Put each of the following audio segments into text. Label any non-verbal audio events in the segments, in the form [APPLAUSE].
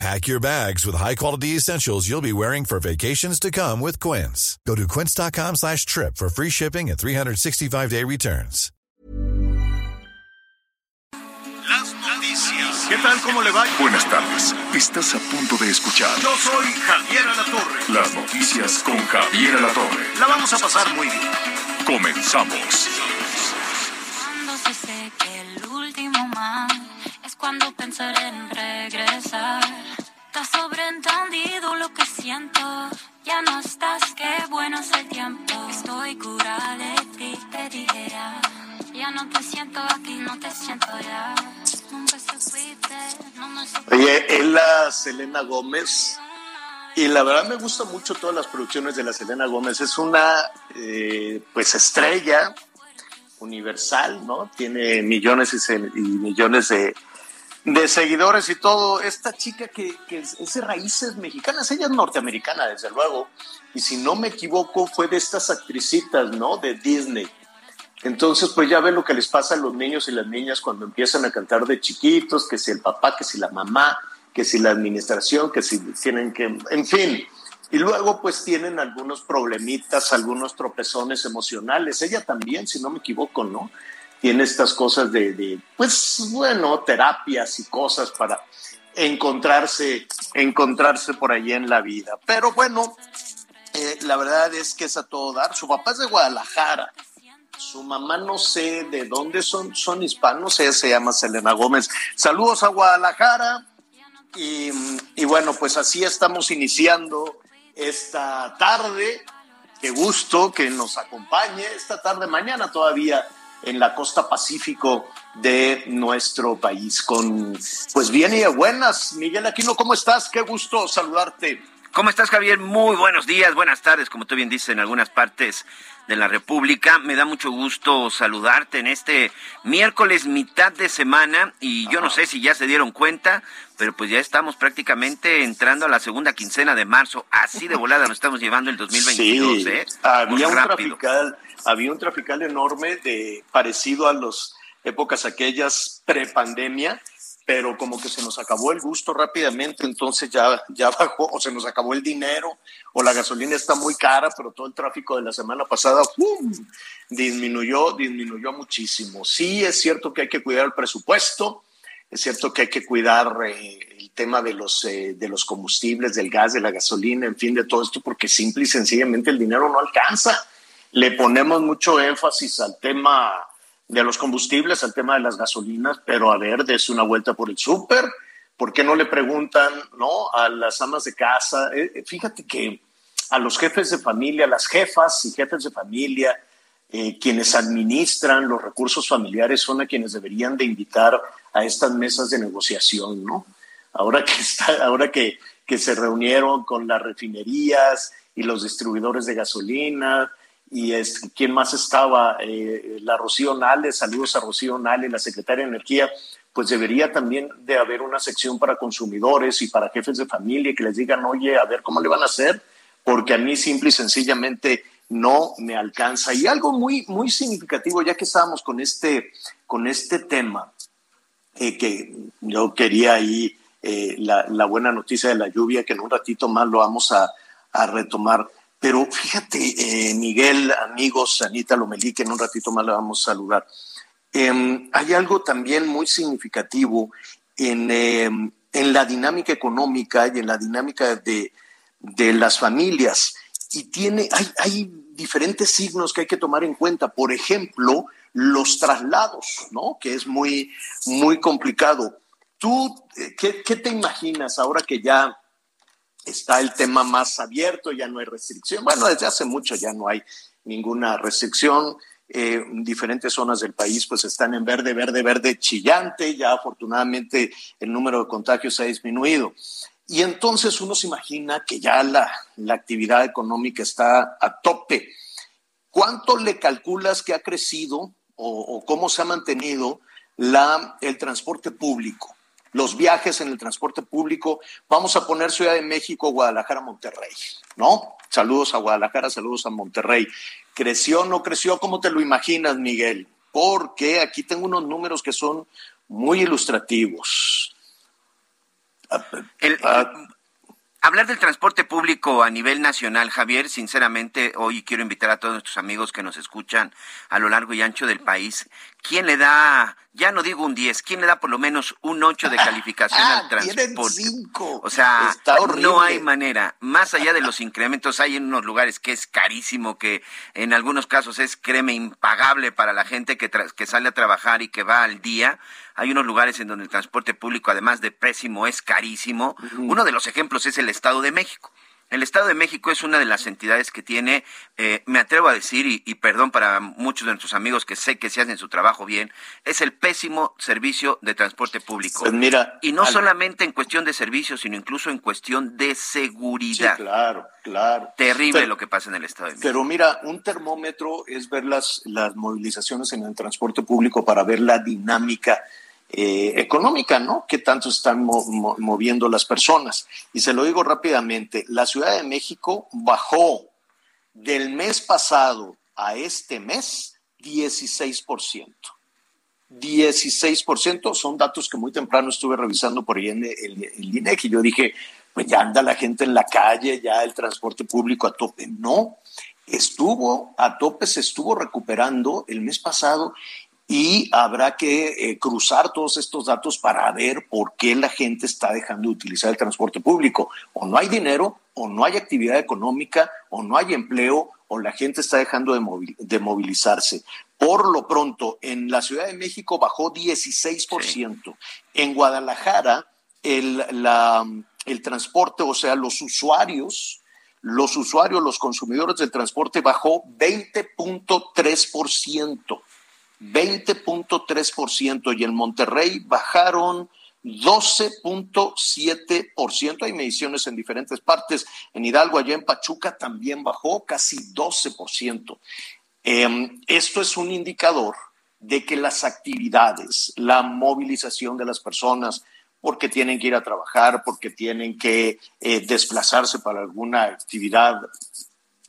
Pack your bags with high-quality essentials you'll be wearing for vacations to come with Quince. Go to quince.com slash trip for free shipping and 365-day returns. Las noticias. ¿Qué tal? ¿Cómo le va? Buenas tardes. Estás a punto de escuchar Yo soy Javier Alatorre. las noticias con Javier Alatorre. La vamos a pasar muy bien. Comenzamos. Cuando se seque el último mar, es cuando pensaré en regresar. Está sobreentendido lo que siento. Ya no estás, qué bueno es el tiempo. Estoy curada de ti, te dije ya. No te siento aquí, no te siento ya. Nunca se fuiste, no me. Oye, es la Selena Gómez. Y la verdad me gusta mucho todas las producciones de la Selena Gómez. Es una, eh, pues, estrella universal, ¿no? Tiene millones y, millones de, de seguidores y todo. Esta chica que, que es, es de raíces mexicanas, ella es norteamericana, desde luego. Y si no me equivoco, fue de estas actricitas, ¿no? De Disney. Entonces, pues ya ven lo que les pasa a los niños y las niñas cuando empiezan a cantar de chiquitos, que si el papá, que si la mamá, que si la administración, que si tienen que, en fin. Y luego pues tienen algunos problemitas, algunos tropezones emocionales. Ella también, si no me equivoco, ¿no? Tiene estas cosas de, pues bueno, terapias y cosas para encontrarse, encontrarse por ahí en la vida. Pero bueno, eh, la verdad es que es a todo dar. Su papá es de Guadalajara. Su mamá no sé de dónde son, son hispanos, ella se llama Selena Gómez. Saludos a Guadalajara. Y, y bueno, pues así estamos iniciando esta tarde. Qué gusto que nos acompañe esta tarde, mañana todavía en la costa pacífico de nuestro país. Con, pues bien y de buenas. Miguel Aquino, ¿cómo estás? Qué gusto saludarte. ¿Cómo estás, Javier? Muy buenos días, buenas tardes, como tú bien dices, en algunas partes de la República. Me da mucho gusto saludarte en este miércoles mitad de semana y yo no sé si ya se dieron cuenta, pero pues ya estamos prácticamente entrando a la segunda quincena de marzo. Así de volada nos estamos llevando el 2022, Sí, ¿eh? había Muy un trafical, había un trafical enorme de parecido a las épocas aquellas prepandemia, pero como que se nos acabó el gusto rápidamente, entonces ya, ya bajó, o se nos acabó el dinero, o la gasolina está muy cara, pero todo el tráfico de la semana pasada ¡pum! disminuyó, disminuyó muchísimo. Sí, es cierto que hay que cuidar el presupuesto, es cierto que hay que cuidar eh, el tema de los, eh, de los combustibles, del gas, de la gasolina, en fin, de todo esto, porque simple y sencillamente el dinero no alcanza. Le ponemos mucho énfasis al tema de los combustibles, al tema de las gasolinas, pero a ver, des una vuelta por el súper. ¿Por qué no le preguntan ¿no? a las amas de casa? Eh, eh, fíjate que a los jefes de familia, las jefas y jefes de familia, eh, quienes administran los recursos familiares son a quienes deberían de invitar a estas mesas de negociación, ¿no? Ahora que, está, ahora que, que se reunieron con las refinerías y los distribuidores de gasolina, y es, quién más estaba, eh, la Rocío Nale, saludos a Rocío Nale, la secretaria de Energía, pues debería también de haber una sección para consumidores y para jefes de familia que les digan, oye, a ver cómo le van a hacer, porque a mí simple y sencillamente no me alcanza. Y algo muy, muy significativo, ya que estábamos con este, con este tema, eh, que yo quería ahí eh, la, la, buena noticia de la lluvia, que en un ratito más lo vamos a, a retomar. Pero fíjate, eh, Miguel, amigos, Anita Lomelí, que en un ratito más la vamos a saludar. Eh, hay algo también muy significativo en, eh, en, la dinámica económica y en la dinámica de, de las familias. Y tiene, hay, hay, diferentes signos que hay que tomar en cuenta. Por ejemplo, los traslados, ¿no? Que es muy, muy complicado. ¿Tú qué, qué te imaginas ahora que ya está el tema más abierto, ya no hay restricción. Bueno, desde hace mucho ya no hay ninguna restricción. Eh, diferentes zonas del país pues están en verde, verde, verde chillante. Ya afortunadamente el número de contagios ha disminuido. Y entonces uno se imagina que ya la, la actividad económica está a tope. ¿Cuánto le calculas que ha crecido o, cómo se ha mantenido la, el transporte público, los viajes en el transporte público. Vamos a poner Ciudad de México, Guadalajara, Monterrey, ¿no? Saludos a Guadalajara, saludos a Monterrey. ¿Creció o no creció? ¿Cómo te lo imaginas, Miguel? Porque aquí tengo unos números que son muy ilustrativos. El, ah, Hablar del transporte público a nivel nacional, Javier, sinceramente, hoy quiero invitar a todos nuestros amigos que nos escuchan a lo largo y ancho del país. ¿Quién le da, ya no digo un 10, quién le da por lo menos un 8 de calificación al [LAUGHS] transporte? Cinco. O sea, no hay manera. Más allá de los incrementos, hay en unos lugares que es carísimo, que en algunos casos es, créeme, impagable para la gente que, que sale a trabajar y que va al día hay unos lugares en donde el transporte público, además de pésimo, es carísimo. Uno de los ejemplos es el Estado de México. El Estado de México es una de las entidades que tiene, eh, me atrevo a decir, y, perdón para muchos de nuestros amigos que sé que se hacen su trabajo bien, es el pésimo servicio de transporte público. Pues mira, y no solamente en cuestión de servicio, sino incluso en cuestión de seguridad. claro, claro. Terrible lo que pasa en el Estado de México. Pero mira, un termómetro es ver las, las movilizaciones en el transporte público para ver la dinámica eh, económica, ¿no? Que tanto están moviendo las personas. Y se lo digo rápidamente, la Ciudad de México bajó del mes pasado a este mes 16%. 16% son datos que muy temprano estuve revisando por ahí en el, el y yo dije, pues ya anda la gente en la calle, ya el transporte público a tope. No, estuvo a tope, se estuvo recuperando el mes pasado y habrá que eh, cruzar todos estos datos para ver por qué la gente está dejando de utilizar el transporte público. O no hay dinero, o no hay actividad económica, o no hay empleo, o la gente está dejando de, movilizarse. Por lo pronto, en la Ciudad de México bajó 16%. En Guadalajara, el, el transporte, o sea, los usuarios, los usuarios, los consumidores del transporte bajó 20.3%. 20.3% y en Monterrey bajaron 12.7%. Hay mediciones en diferentes partes. En Hidalgo, allá en Pachuca, también bajó casi 12%. Em, esto es un indicador de que las actividades, la movilización de las personas, porque tienen que ir a trabajar, porque tienen que eh, desplazarse para alguna actividad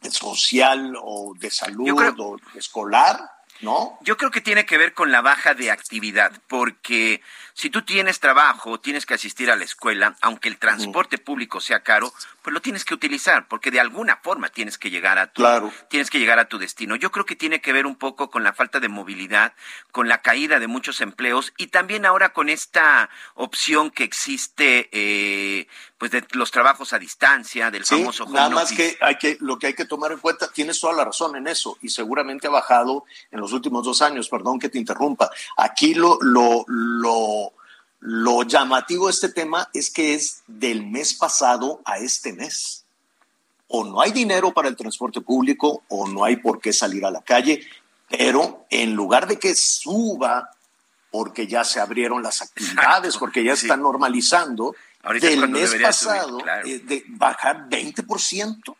social o de salud o escolar, ¿no? Yo creo que tiene que ver con la baja de actividad, porque si tú tienes trabajo, tienes que asistir a la escuela, aunque el transporte público sea caro, pues lo tienes que utilizar, porque de alguna forma tienes que llegar a tu, tienes que llegar a tu destino. Yo creo que tiene que ver un poco con la falta de movilidad, con la caída de muchos empleos y también ahora con esta opción que existe, eh, pues de los trabajos a distancia, del famoso home Nada más que hay que lo que hay que tomar en cuenta, tienes toda la razón en eso y seguramente ha bajado en los últimos dos años. Perdón que te interrumpa. Aquí lo lo lo lo llamativo de este tema es que es del mes pasado a este mes. O no hay dinero para el transporte público o no hay por qué salir a la calle, pero en lugar de que suba porque ya se abrieron las actividades, porque ya están normalizando, del mes pasado eh, de bajar 20%.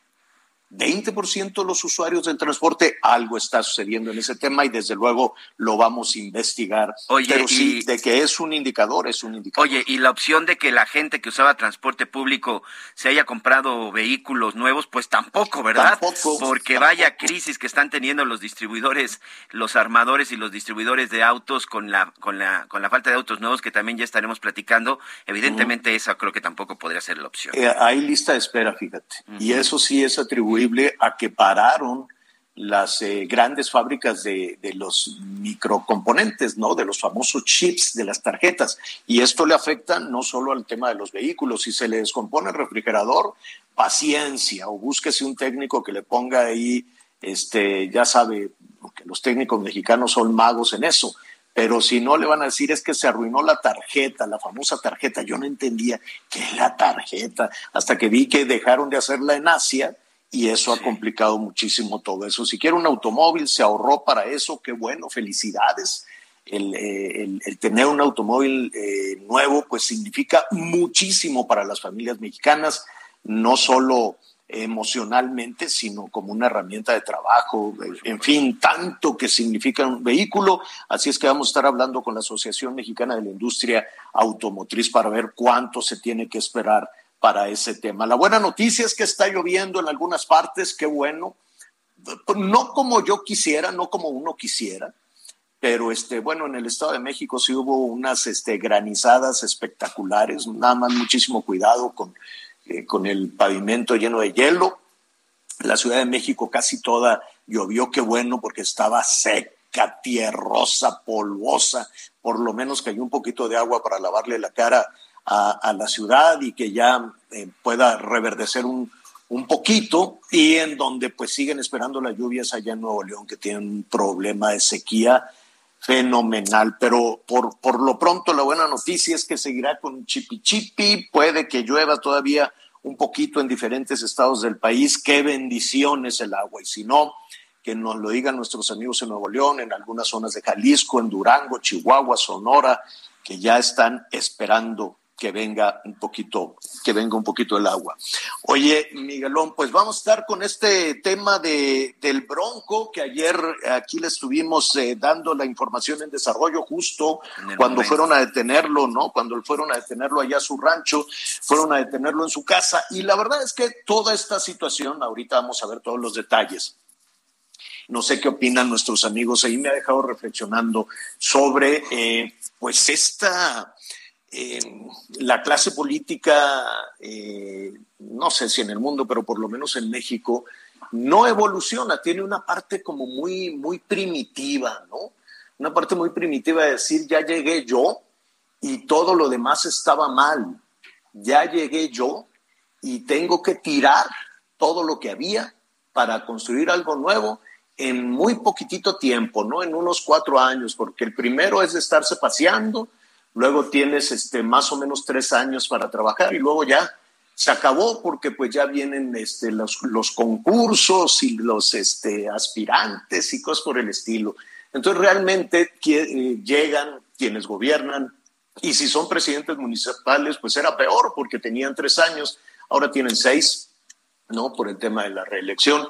20% de los usuarios del transporte, algo está sucediendo en ese tema y desde luego lo vamos a investigar. Oye, Pero sí, de que es un indicador, es un indicador. Oye, y la opción de que la gente que usaba transporte público se haya comprado vehículos nuevos, pues tampoco, ¿verdad? Tampoco. Porque vaya crisis que están teniendo los distribuidores, los armadores y los distribuidores de autos con la, con la, con la falta de autos nuevos que también ya estaremos platicando. Evidentemente esa creo que tampoco podría ser la opción. Eh, hay lista de espera, fíjate. Y eso sí es atribuido a que pararon las eh, grandes fábricas de, los microcomponentes, ¿no? De los famosos chips de las tarjetas. Y esto le afecta no solo al tema de los vehículos. Si se le descompone el refrigerador, paciencia, o búsquese un técnico que le ponga ahí, este, ya sabe, que los técnicos mexicanos son magos en eso. Pero si no le van a decir es que se arruinó la tarjeta, la famosa tarjeta. Yo no entendía qué es la tarjeta, hasta que vi que dejaron de hacerla en Asia y eso ha complicado muchísimo todo eso. Si quiere un automóvil, se ahorró para eso, qué bueno, felicidades. El, eh, tener un automóvil eh, nuevo, pues significa muchísimo para las familias mexicanas, no solo emocionalmente, sino como una herramienta de trabajo, en fin, tanto que significa un vehículo. Así es que vamos a estar hablando con la Asociación Mexicana de la Industria Automotriz para ver cuánto se tiene que esperar para ese tema. La buena noticia es que está lloviendo en algunas partes, qué bueno. No como yo quisiera, no como uno quisiera, pero este, bueno, en el Estado de México sí hubo unas este, granizadas espectaculares, nada más muchísimo cuidado con eh, con el pavimento lleno de hielo. La Ciudad de México casi toda llovió, qué bueno, porque estaba seca, tierrosa, polvosa. Por lo menos cayó un poquito de agua para lavarle la cara a, la ciudad y que ya eh, pueda reverdecer un, un poquito y en donde pues siguen esperando las lluvias allá en Nuevo León que tienen un problema de sequía fenomenal. Pero por, por lo pronto la buena noticia es que seguirá con chipi chipi, puede que llueva todavía un poquito en diferentes estados del país. Qué bendición es el agua. Y si no, que nos lo digan nuestros amigos en Nuevo León, en algunas zonas de Jalisco, en Durango, Chihuahua, Sonora, que ya están esperando que venga un poquito, que venga un poquito el agua. Oye, Miguelón, pues vamos a estar con este tema de, del Bronco, que ayer aquí le estuvimos eh, dando la información en desarrollo justo cuando fueron a detenerlo, ¿no? Cuando fueron a detenerlo allá a su rancho, fueron a detenerlo en su casa. Y la verdad es que toda esta situación, ahorita vamos a ver todos los detalles. No sé qué opinan nuestros amigos, ahí me ha dejado reflexionando sobre, eh, pues, esta la clase política, eh, no sé si en el mundo, pero por lo menos en México, no evoluciona, tiene una parte como muy, muy primitiva, ¿no? Una parte muy primitiva de decir, ya llegué yo y todo lo demás estaba mal, ya llegué yo y tengo que tirar todo lo que había para construir algo nuevo en muy poquitito tiempo, ¿no? En unos cuatro años, porque el primero es de estarse paseando, luego tienes este, más o menos tres años para trabajar y luego ya se acabó porque pues ya vienen este, los, los concursos y los este, aspirantes y cosas por el estilo. Entonces realmente eh, llegan quienes gobiernan y si son presidentes municipales pues era peor porque tenían tres años, ahora tienen seis, ¿no? Por el tema de la reelección,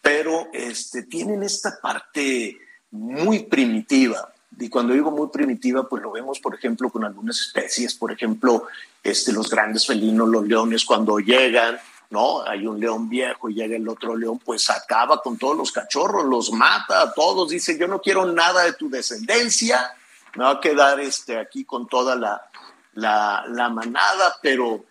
pero este, tienen esta parte muy primitiva y cuando digo muy primitiva, pues lo vemos, por ejemplo, con algunas especies, por ejemplo, este, los grandes felinos, los leones, cuando llegan, ¿no? Hay un león viejo y llega el otro león, pues acaba con todos los cachorros, los mata a todos, dice, yo no quiero nada de tu descendencia, me va a quedar este, aquí con toda la, la, la manada, pero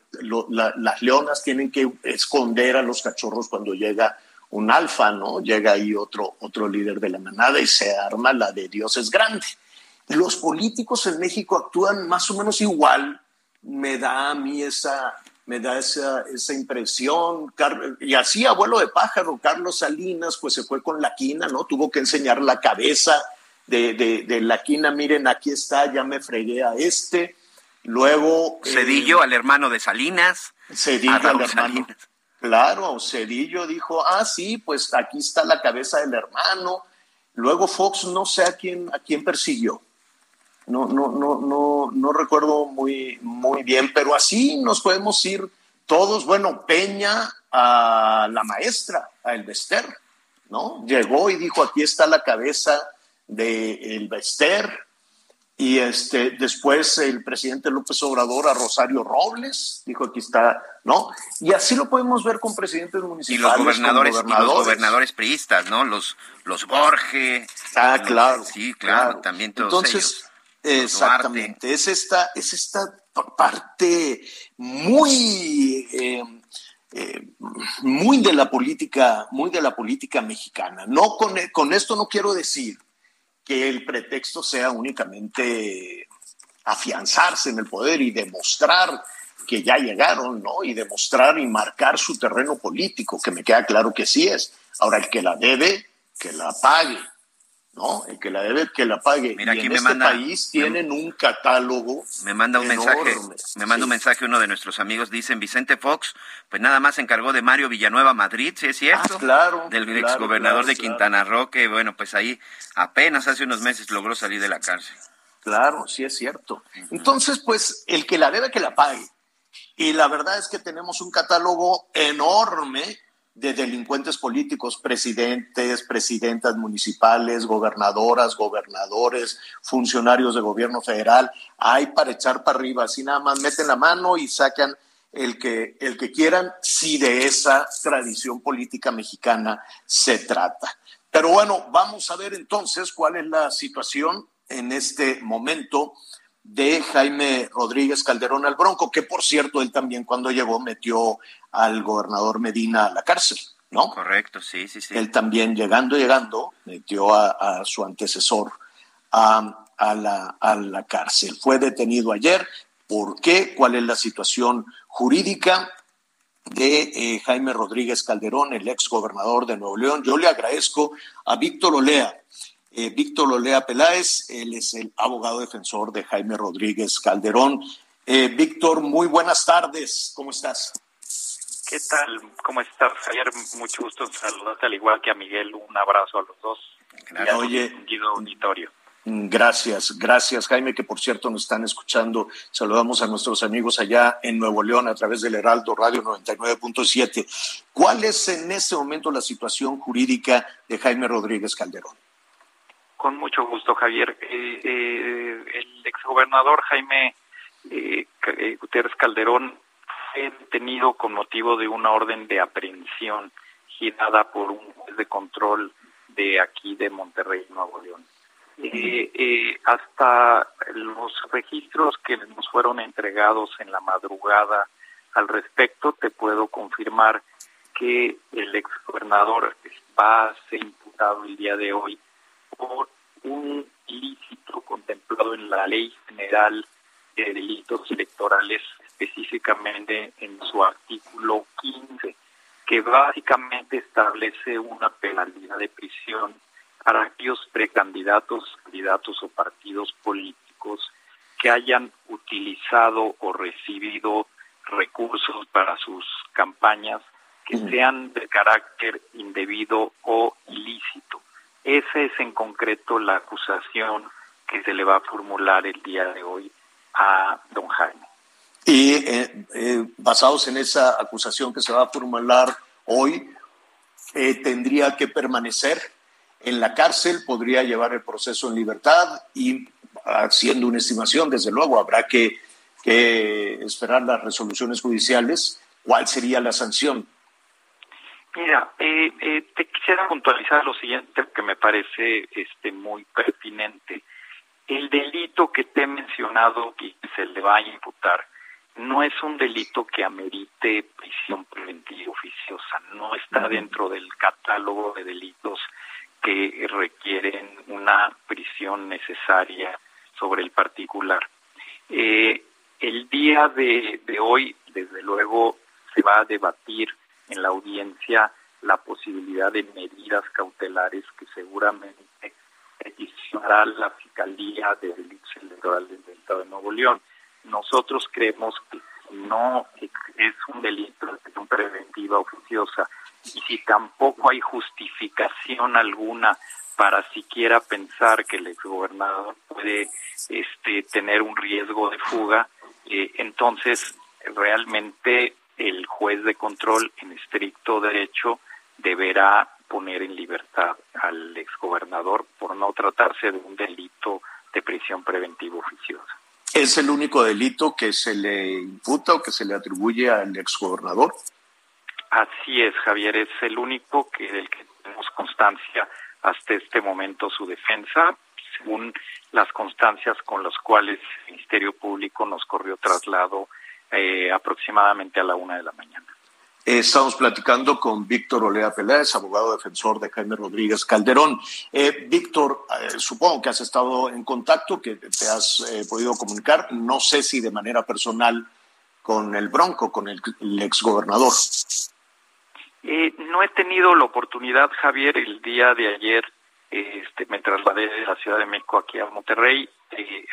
las leonas tienen que esconder a los cachorros cuando llega un alfa, ¿no? Llega ahí otro, otro líder de la manada y se arma la de Dios es grande. Los políticos en México actúan más o menos igual, me da a mí esa, me da esa, esa impresión. Y así, abuelo de pájaro, Carlos Salinas, pues se fue con la quina, ¿no? Tuvo que enseñar la cabeza de, de, la quina, miren, aquí está, ya me fregué a este. Luego. Cedillo, eh, al hermano de Salinas. Cedillo, al hermano. Claro, Cedillo dijo, ah, sí, pues aquí está la cabeza del hermano. Luego Fox no sé a quién, a quién persiguió. No, no, no, no, no recuerdo muy, muy bien, pero así nos podemos ir todos. Bueno, Peña a la maestra, a El Bester, ¿no? Llegó y dijo, aquí está la cabeza de El Bester. Y este, después el presidente López Obrador a Rosario Robles, dijo aquí está, ¿no? Y así lo podemos ver con presidentes municipales. Y los gobernadores, Y los gobernadores priistas, ¿no? Los, los Borges. Ah, claro. Sí, claro, también todos Entonces, exactamente, es esta, es esta parte muy, eh, eh, muy de la política, muy de la política mexicana. No con, con esto no quiero decir que el pretexto sea únicamente afianzarse en el poder y demostrar que ya llegaron, ¿no? Y demostrar y marcar su terreno político, que me queda claro que sí es. Ahora, el que la debe, que la pague. ¿No? El que la debe, que la pague. Mira, aquí en me este manda, país tienen un catálogo. Me manda un mensaje, me manda un mensaje uno de nuestros amigos, dicen Vicente Fox, pues nada más se encargó de Mario Villanueva Madrid, ¿sí es cierto? Ah, claro. Del ex exgobernador de Quintana Roo, que bueno, pues ahí apenas hace unos meses logró salir de la cárcel. Claro, sí es cierto. Entonces, pues, el que la debe, que la pague. Y la verdad es que tenemos un catálogo enorme de delincuentes políticos, presidentes, presidentas municipales, gobernadoras, gobernadores, funcionarios de gobierno federal. Hay para echar para arriba, así nada más meten la mano y sacan el que, el que quieran, si de esa tradición política mexicana se trata. Pero bueno, vamos a ver entonces cuál es la situación en este momento de Jaime Rodríguez Calderón al Bronco, que por cierto, él también cuando llegó metió al gobernador Medina a la cárcel, ¿no? Correcto, sí, sí, sí. Él también llegando, llegando, metió a, su antecesor a, la, a la cárcel. Fue detenido ayer. ¿Por qué? ¿Cuál es la situación jurídica? de eh, Jaime Rodríguez Calderón, el ex gobernador de Nuevo León. Yo le agradezco a Víctor Olea, eh, Víctor Olea Peláez, él es el abogado defensor de Jaime Rodríguez Calderón. Eh, Víctor, muy buenas tardes, ¿cómo estás? ¿Qué tal? ¿Cómo estás, Javier? Mucho gusto saludarte, al igual que a Miguel. Un abrazo a los dos. Gracias. Oye, auditorio. Mm, gracias, gracias Jaime, que por cierto nos están escuchando. Saludamos a nuestros amigos allá en Nuevo León a través del Heraldo Radio 99.7. ¿Cuál es en este momento la situación jurídica de Jaime Rodríguez Calderón? Con mucho gusto, Javier. Eh, eh, el exgobernador Jaime eh, Gutiérrez Calderón fue detenido con motivo de una orden de aprehensión girada por un juez de control de aquí de Monterrey, Nuevo León. Eh, hasta los registros que nos fueron entregados en la madrugada al respecto, te puedo confirmar que el exgobernador va a ser imputado el día de hoy por un ilícito contemplado en la Ley General de Delitos Electorales, específicamente en su artículo 15, que básicamente establece una penalidad de prisión para aquellos precandidatos, candidatos o partidos políticos que hayan utilizado o recibido recursos para sus campañas que sean de carácter indebido o ilícito. Esa es en concreto la acusación que se le va a formular el día de hoy a don Jaime. Y eh, eh, basados en esa acusación que se va a formular hoy, eh, tendría que permanecer en la cárcel, podría llevar el proceso en libertad y haciendo una estimación, desde luego, habrá que, esperar las resoluciones judiciales. ¿Cuál sería la sanción? Mira, eh, eh, te quisiera puntualizar lo siguiente que me parece este muy pertinente. El delito que te he mencionado que se le va a imputar no es un delito que amerite prisión preventiva oficiosa, no está dentro del catálogo de delitos que requieren una prisión necesaria sobre el particular. Eh, el día de hoy, desde luego, se va a debatir en la audiencia la posibilidad de medidas cautelares que seguramente peticionará la Fiscalía de Delitos Electorales del Estado de Nuevo León. Nosotros creemos que no es un delito de prisión preventiva oficiosa y si tampoco hay justificación alguna para siquiera pensar que el exgobernador puede este, tener un riesgo de fuga, eh, entonces realmente el juez de control en estricto derecho deberá poner en libertad al exgobernador por no tratarse de un delito de prisión preventiva oficiosa. ¿Es el único delito que se le imputa o que se le atribuye al exgobernador? Así es, Javier, es el único que del que tenemos constancia hasta este momento su defensa, según las constancias con las cuales el Ministerio Público nos corrió traslado eh, aproximadamente a la una de la mañana. Estamos platicando con Víctor Olea Peláez, abogado defensor de Jaime Rodríguez Calderón. Eh, Víctor, eh, supongo que has estado en contacto, que te has podido comunicar, no sé si de manera personal con el Bronco, con el, exgobernador. no he tenido la oportunidad, Javier, el día de ayer este, me trasladé de la Ciudad de México aquí a Monterrey,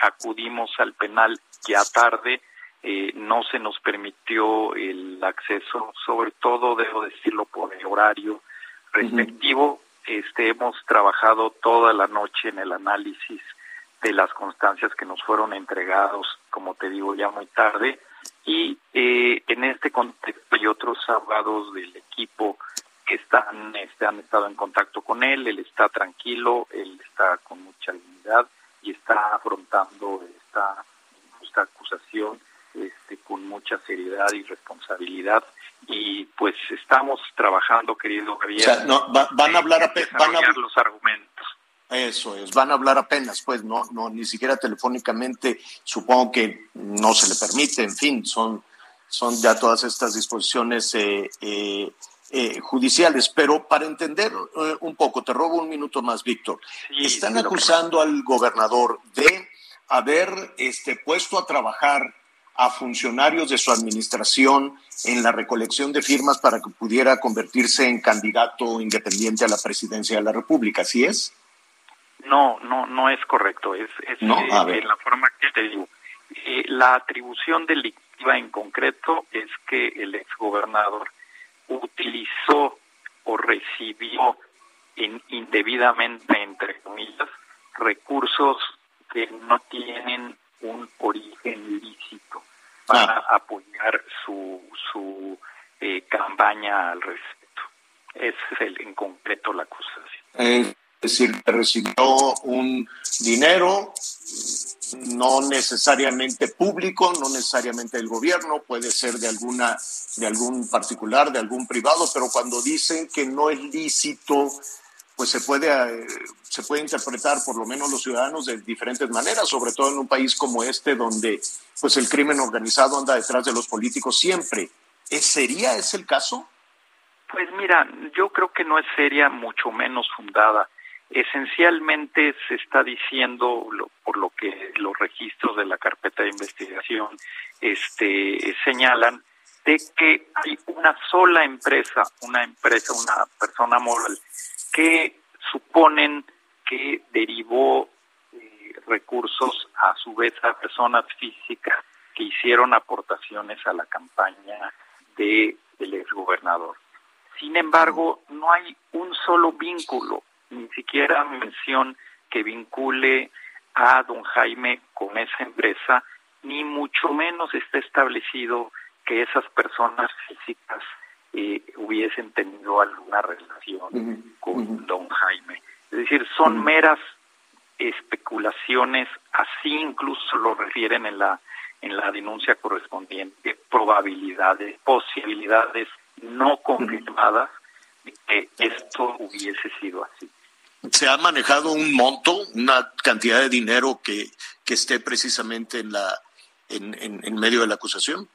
acudimos al penal ya tarde, eh, no se nos permitió el acceso, sobre todo, debo decirlo, por el horario respectivo. este, hemos trabajado toda la noche en el análisis de las constancias que nos fueron entregados, como te digo, ya muy tarde, Y eh, en este contexto hay otros abogados del equipo que están, este, han estado en contacto con él, él está tranquilo, él está con mucha dignidad y está afrontando esta, esta acusación este, con mucha seriedad y responsabilidad y pues estamos trabajando, querido Javier. O sea, no, van a hablar apenas, van a los argumentos. Eso es, van a hablar apenas, pues no, no, ni siquiera telefónicamente, supongo que no se le permite, en fin, son, son ya todas estas disposiciones eh, eh, eh, judiciales. Pero para entender un poco, te robo un minuto más, Víctor. Están acusando al gobernador de haber este, puesto a trabajar a funcionarios de su administración en la recolección de firmas para que pudiera convertirse en candidato independiente a la presidencia de la República, ¿sí es? No, no, no es correcto. Es, es no, eh, la forma que te digo. Eh, la atribución delictiva en concreto es que el exgobernador utilizó o recibió indebidamente, entre comillas, recursos que no tienen un origen lícito para apoyar su, su eh, campaña al respecto. Es el, en concreto la acusación. es decir, recibió un dinero no necesariamente público, no necesariamente del gobierno, puede ser de alguna de algún particular, de algún privado, pero cuando dicen que no es lícito pues se puede, eh, se puede interpretar por lo menos los ciudadanos de diferentes maneras, sobre todo en un país como este donde pues el crimen organizado anda detrás de los políticos siempre. ¿Sería ese el caso? Pues mira, yo creo que no es seria, mucho menos fundada. Esencialmente se está diciendo, por lo que los registros de la carpeta de investigación este, señalan, de que hay una sola empresa, una empresa, una persona moral que suponen que derivó eh, recursos a su vez a personas físicas que hicieron aportaciones a la campaña de, del exgobernador. Sin embargo, no hay un solo vínculo, ni siquiera mención que vincule a don Jaime con esa empresa, ni mucho menos está establecido que esas personas físicas eh, hubiesen tenido alguna relación con don Jaime. Es decir, son meras especulaciones, así incluso lo refieren en la en la denuncia correspondiente, probabilidades, posibilidades no confirmadas de que esto hubiese sido así. ¿Se ha manejado un monto, una cantidad de dinero que, que esté precisamente en la en, en medio de la acusación?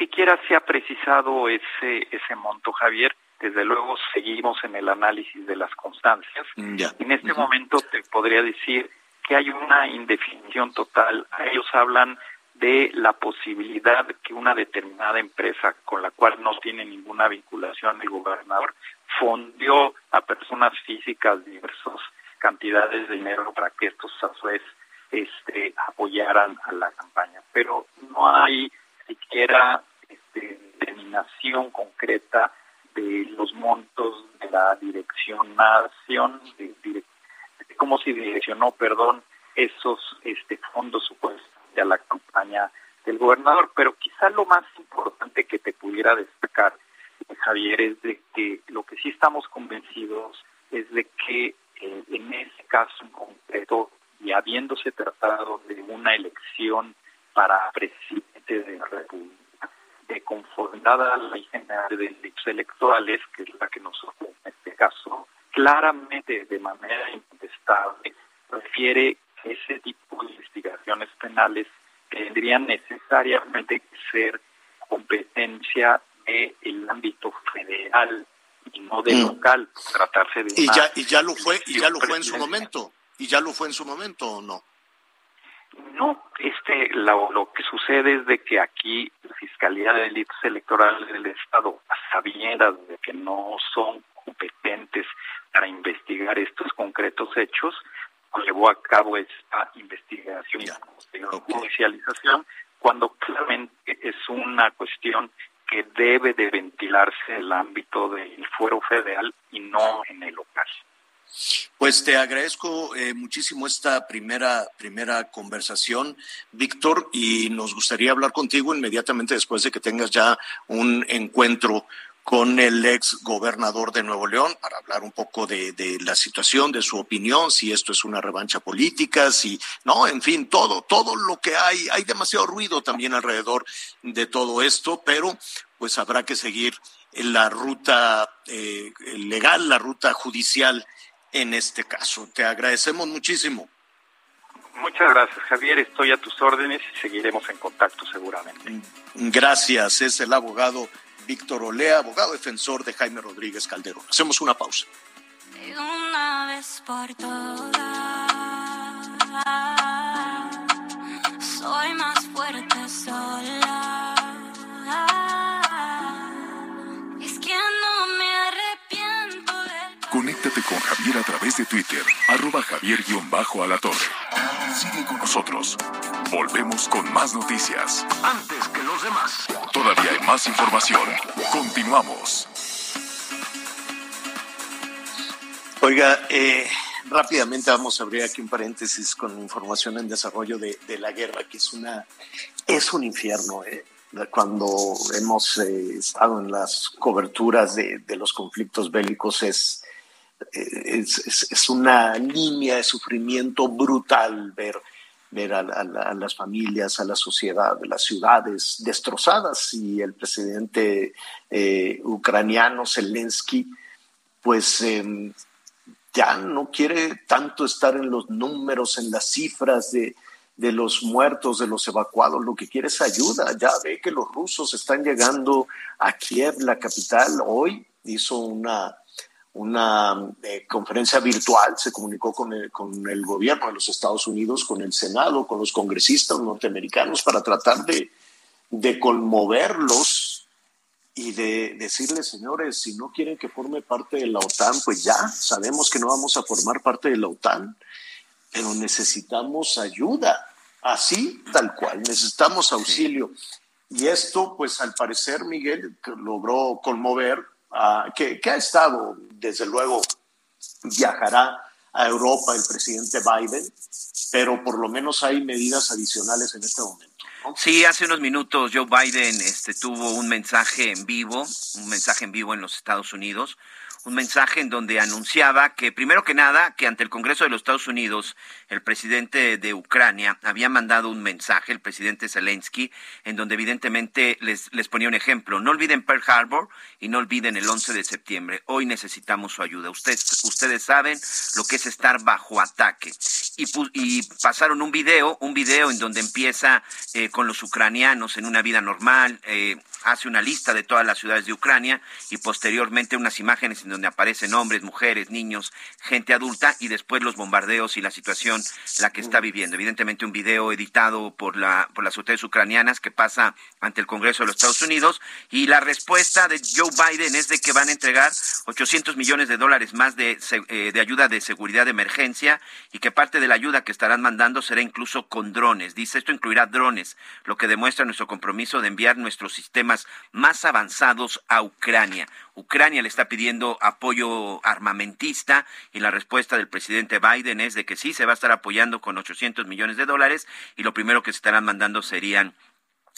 Siquiera se ha precisado ese, ese monto, Javier. Desde luego seguimos en el análisis de las constancias. Mm, en este momento te podría decir que hay una indefinición total. Ellos hablan de la posibilidad que una determinada empresa con la cual no tiene ninguna vinculación el gobernador fondió a personas físicas diversas cantidades de dinero para que estos a su vez este, apoyaran a la campaña. Pero no hay siquiera este, determinación concreta de los montos de la dirección nación, de, de, cómo se direccionó, perdón, esos este, fondos supuestos a la campaña del gobernador. Pero quizá lo más importante que te pudiera destacar, Javier, es de que lo que sí estamos convencidos es de que eh, en ese caso concreto, y habiéndose tratado de una elección para presidente de la República, de conformidad a la ley general de delitos electorales, que es la que nosotros en este caso, claramente de manera incontestable refiere que ese tipo de investigaciones penales tendrían necesariamente que ser competencia del ámbito federal y no del mm. local, tratarse de y ya y ya lo fue y ya lo fue en su momento y ya lo fue en su momento o no no, este, lo, que sucede es de que aquí la Fiscalía de Delitos Electorales del Estado, a sabiendas de que no son competentes para investigar estos concretos hechos, llevó a cabo esta investigación y judicialización cuando claramente es una cuestión que debe de ventilarse en el ámbito del fuero federal y no en el local. Pues te agradezco eh, muchísimo esta primera, primera conversación, Víctor, y nos gustaría hablar contigo inmediatamente después de que tengas ya un encuentro con el ex gobernador de Nuevo León para hablar un poco de, de, la situación, de su opinión, si esto es una revancha política, si no, en fin, todo, todo lo que hay, hay demasiado ruido también alrededor de todo esto, pero pues habrá que seguir la ruta eh, legal, la ruta judicial en este caso. Te agradecemos muchísimo. Muchas gracias, Javier. Estoy a tus órdenes y seguiremos en contacto seguramente. Gracias. Es el abogado Víctor Olea, abogado defensor de Jaime Rodríguez Calderón. Hacemos una pausa. Una vez por todas, Conéctate con Javier a través de Twitter, arroba javier-alatorre. Sigue con nosotros. Volvemos con más noticias. Antes que los demás. Todavía hay más información. Continuamos. Oiga, eh, rápidamente vamos a abrir aquí un paréntesis con información en desarrollo de, de la guerra, que es una es un infierno. Eh. Cuando hemos eh, estado en las coberturas de, de los conflictos bélicos es, es, es, una línea de sufrimiento brutal ver, ver a, las familias, a la sociedad, a las ciudades destrozadas y el presidente eh, ucraniano Zelensky pues eh, ya no quiere tanto estar en los números, en las cifras de, de los muertos, de los evacuados, lo que quiere es ayuda. Ya ve que los rusos están llegando a Kiev, la capital. Hoy hizo una, una eh, conferencia virtual, se comunicó con el, con el gobierno de los Estados Unidos, con el Senado, con los congresistas norteamericanos para tratar de, de conmoverlos y de decirles, señores, si no quieren que forme parte de la OTAN, pues ya sabemos que no vamos a formar parte de la OTAN, pero necesitamos ayuda, así tal cual, necesitamos auxilio. Y esto, pues al parecer, Miguel logró conmover, que, que ha estado, desde luego, viajará a Europa el presidente Biden, pero por lo menos hay medidas adicionales en este momento. Sí, hace unos minutos Joe Biden este, tuvo un mensaje en vivo, un mensaje en vivo en los Estados Unidos, un mensaje en donde anunciaba que, primero que nada, que ante el Congreso de los Estados Unidos, el presidente de Ucrania había mandado un mensaje, el presidente Zelensky, en donde evidentemente les, les ponía un ejemplo. No olviden Pearl Harbor y no olviden el 11 de septiembre. Hoy necesitamos su ayuda. Ustedes, ustedes saben lo que es estar bajo ataque. Y, y pasaron un video, un video en donde empieza eh, con los ucranianos en una vida normal, eh, hace una lista de todas las ciudades de Ucrania y posteriormente unas imágenes en donde aparecen hombres, mujeres, niños, gente adulta y después los bombardeos y la situación la que está viviendo. Evidentemente un video editado por la por las autoridades ucranianas que pasa ante el Congreso de los Estados Unidos y la respuesta de Joe Biden es de que van a entregar 800 millones de dólares más de, eh, de ayuda de seguridad de emergencia y que parte de la ayuda que estarán mandando será incluso con drones. Dice esto incluirá drones, lo que demuestra nuestro compromiso de enviar nuestros más avanzados a Ucrania. Ucrania le está pidiendo apoyo armamentista y la respuesta del presidente Biden es de que sí se va a estar apoyando con 800 millones de dólares y lo primero que se estarán mandando serían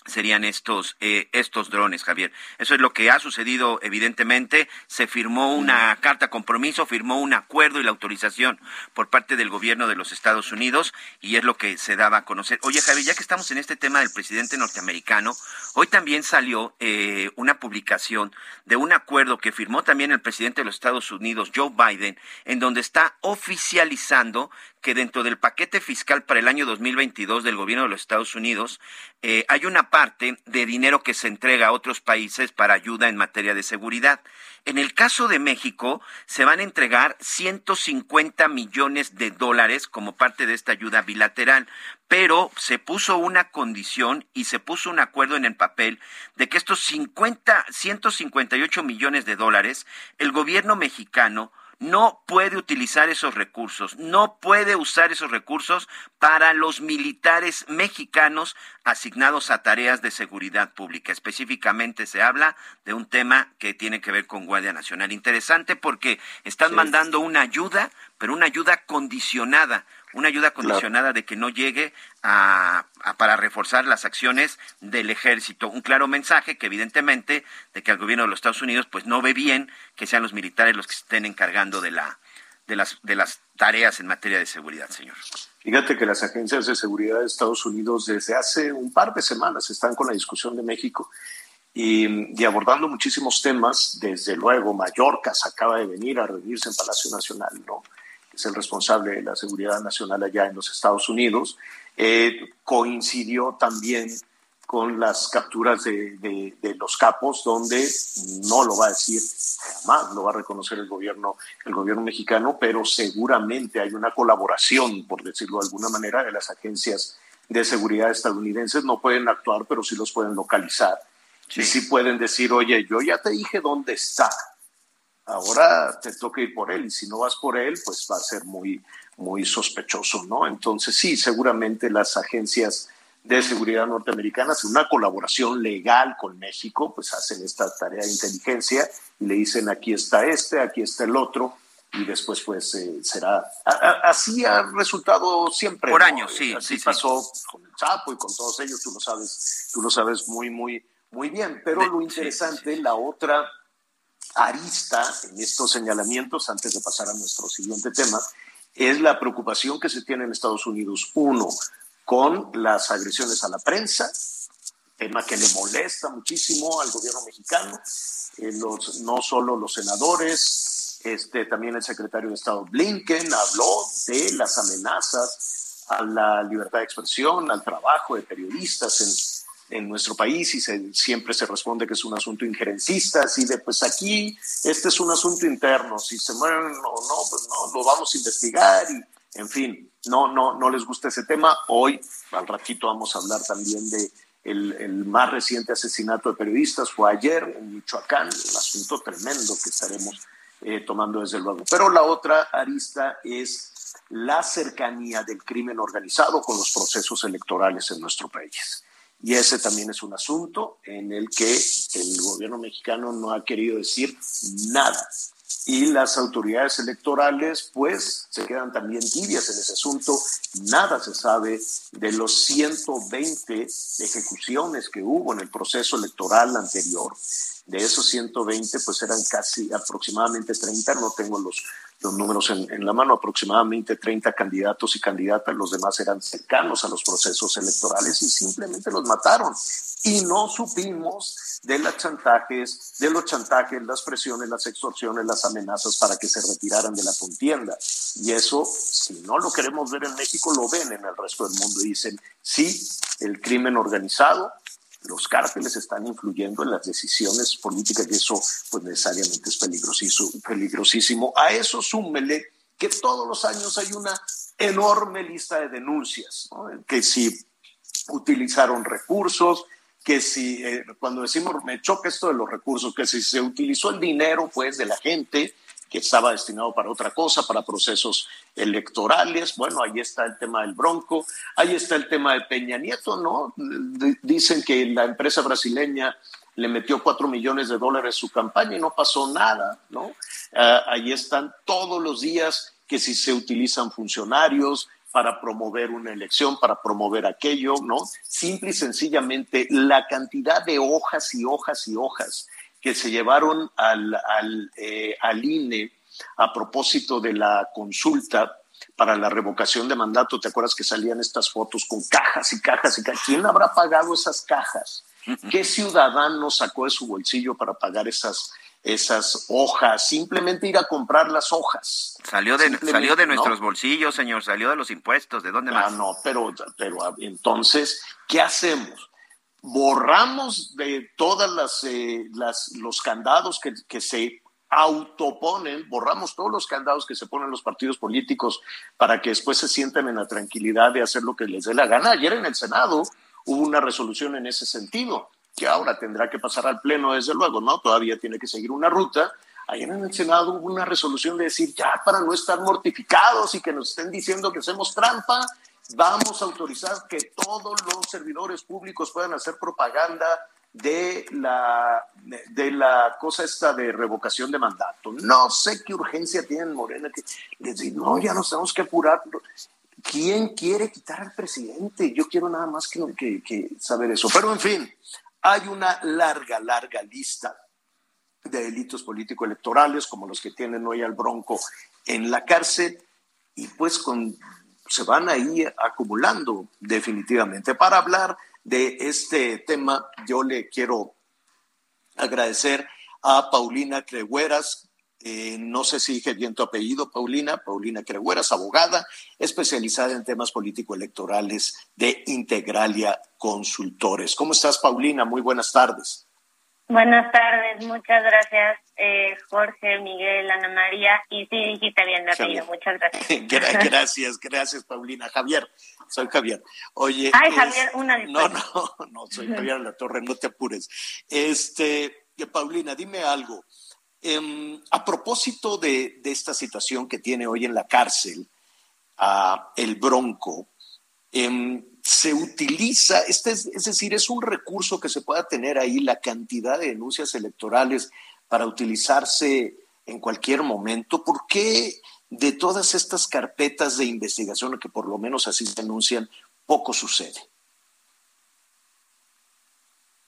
serían estos eh, estos drones, Javier. Eso es lo que ha sucedido, evidentemente. Se firmó una carta compromiso, firmó un acuerdo y la autorización por parte del gobierno de los Estados Unidos y es lo que se daba a conocer. Oye, Javier, ya que estamos en este tema del presidente norteamericano, hoy también salió eh, una publicación de un acuerdo que firmó también el presidente de los Estados Unidos, Joe Biden, en donde está oficializando que dentro del paquete fiscal para el año 2022 del gobierno de los Estados Unidos eh, hay una parte de dinero que se entrega a otros países para ayuda en materia de seguridad. En el caso de México, se van a entregar 150 millones de dólares como parte de esta ayuda bilateral, pero se puso una condición y se puso un acuerdo en el papel de que estos 50, 158 millones de dólares, el gobierno mexicano no puede utilizar esos recursos, no puede usar esos recursos para los militares mexicanos asignados a tareas de seguridad pública. Específicamente se habla de un tema que tiene que ver con Guardia Nacional. Interesante porque están mandando una ayuda, pero una ayuda condicionada una ayuda condicionada de que no llegue a, para reforzar las acciones del ejército. Un claro mensaje que evidentemente de que el gobierno de los Estados Unidos pues no ve bien que sean los militares los que se estén encargando de la de las de las tareas en materia de seguridad, señor. Fíjate que las agencias de seguridad de Estados Unidos desde hace un par de semanas están con la discusión de México y, y, abordando muchísimos temas. Desde luego, Mallorca se acaba de venir a reunirse en Palacio Nacional, ¿no? Es el responsable de la seguridad nacional allá en los Estados Unidos, eh, coincidió también con las capturas de, de, los capos, donde no lo va a decir jamás, lo va a reconocer el gobierno, el gobierno mexicano, pero seguramente hay una colaboración, por decirlo de alguna manera, de las agencias de seguridad estadounidenses. No pueden actuar, pero sí los pueden localizar. Y sí pueden decir, oye, yo ya te dije dónde está ahora te toca ir por él y si no vas por él, pues va a ser muy, muy sospechoso, ¿no? Entonces sí, seguramente las agencias de seguridad norteamericanas, en una colaboración legal con México, pues hacen esta tarea de inteligencia y le dicen aquí está este, aquí está el otro, y después pues eh, será así ha resultado siempre por años sí así sí, pasó con el Chapo y con todos ellos tú lo sabes tú lo sabes muy muy muy bien. Pero lo interesante la otra arista en estos señalamientos, antes de pasar a nuestro siguiente tema, es la preocupación que se tiene en Estados Unidos, uno, con las agresiones a la prensa, tema que le molesta muchísimo al gobierno mexicano, eh, los, no solo los senadores, este, también el secretario de Estado Blinken habló de las amenazas a la libertad de expresión, al trabajo de periodistas en, en nuestro país y se, siempre se responde que es un asunto injerencista, así de pues aquí este es un asunto interno, si se mueren o no, pues no, lo vamos a investigar y en fin, no, no, no les gusta ese tema. Hoy, al ratito, vamos a hablar también de el, el más reciente asesinato de periodistas, fue ayer en Michoacán, un asunto tremendo que estaremos eh, tomando desde luego. Pero la otra arista es la cercanía del crimen organizado con los procesos electorales en nuestro país. Y ese también es un asunto en el que el gobierno mexicano no ha querido decir nada. Y las autoridades electorales, pues, se quedan también tibias en ese asunto. Nada se sabe de los 120 ejecuciones que hubo en el proceso electoral anterior. De esos 120, pues eran casi aproximadamente 30, no tengo los, los números en, la mano, aproximadamente 30 candidatos y candidatas, los demás eran cercanos a los procesos electorales y simplemente los mataron. Y no supimos de los chantajes, de los chantajes, las presiones, las extorsiones, las amenazas para que se retiraran de la contienda. Y eso, si no lo queremos ver en México, lo ven en el resto del mundo dicen, sí, el crimen organizado los cárteles están influyendo en las decisiones políticas y eso pues necesariamente es peligrosísimo. peligrosísimo. A eso súmele que todos los años hay una enorme lista de denuncias, que si utilizaron recursos, que si, eh, cuando decimos, me choca esto de los recursos, que si se utilizó el dinero pues de la gente, que estaba destinado para otra cosa, para procesos electorales. Bueno, ahí está el tema del Bronco, ahí está el tema de Peña Nieto, ¿no? Dicen que la empresa brasileña le metió cuatro millones de dólares su campaña y no pasó nada, ¿no? Ah, ahí están todos los días que si se utilizan funcionarios para promover una elección, para promover aquello, ¿no? Simple y sencillamente la cantidad de hojas y hojas y hojas que se llevaron al, al, eh, al INE a propósito de la consulta para la revocación de mandato. ¿Te acuerdas que salían estas fotos con cajas y cajas y cajas? ¿Quién habrá pagado esas cajas? ¿Qué [LAUGHS] ciudadano sacó de su bolsillo para pagar esas, esas hojas? Simplemente ir a comprar las hojas. Salió de, salió de nuestros bolsillos, señor, salió de los impuestos. ¿De dónde ah, más? no, pero, pero entonces, ¿qué hacemos? Borramos de todas las, eh, las los candados que, que, se autoponen, borramos todos los candados que se ponen los partidos políticos para que después se sientan en la tranquilidad de hacer lo que les dé la gana. Ayer en el Senado hubo una resolución en ese sentido, que ahora tendrá que pasar al Pleno, desde luego, ¿no? Todavía tiene que seguir una ruta. ayer en el Senado hubo una resolución de decir, ya para no estar mortificados y que nos estén diciendo que hacemos trampa, vamos a autorizar que todos los servidores públicos puedan hacer propaganda de la, de la cosa esta de revocación de mandato. No sé qué urgencia tienen Morena que les digo, no, ya nos tenemos que apurar. ¿Quién quiere quitar al presidente? Yo quiero nada más que, que saber eso. Pero en fin, hay una larga, larga lista de delitos político-electorales como los que tienen hoy al Bronco en la cárcel y pues con, se van ahí acumulando definitivamente. Para hablar de este tema, yo le quiero agradecer a Paulina Cregueras, eh, no sé si dije bien tu apellido, Paulina, Paulina Cregueras, abogada, especializada en temas político-electorales de Integralia Consultores. ¿Cómo estás, Paulina? Muy buenas tardes. Buenas tardes, muchas gracias, eh, Jorge, Miguel, Ana María. Y sí, dijiste bien de apellido, muchas gracias. [LAUGHS] [LAUGHS] gracias, gracias, Paulina. Javier, soy Javier. Oye. Ay, Javier, una No, no, [LAUGHS] no, soy Javier La Torre, no te apures. Este, Paulina, dime algo. Em, a propósito de, esta situación que tiene hoy en la cárcel el Bronco, em, se utiliza, este es, es, decir, es un recurso que se pueda tener ahí la cantidad de denuncias electorales para utilizarse en cualquier momento. ¿Por qué de todas estas carpetas de investigación, que por lo menos así se anuncian, poco sucede?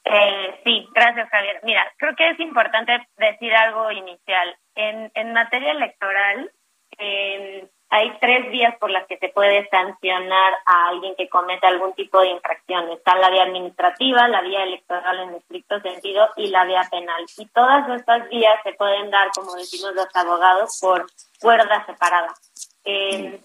Eh, sí, gracias Javier. Mira, creo que es importante decir algo inicial. En, en materia electoral, eh, hay tres vías por las que se puede sancionar a alguien que comete algún tipo de infracción. Está la vía administrativa, la vía electoral en estricto sentido y la vía penal. Y todas estas vías se pueden dar, como decimos los abogados, por cuerda separada. Eh,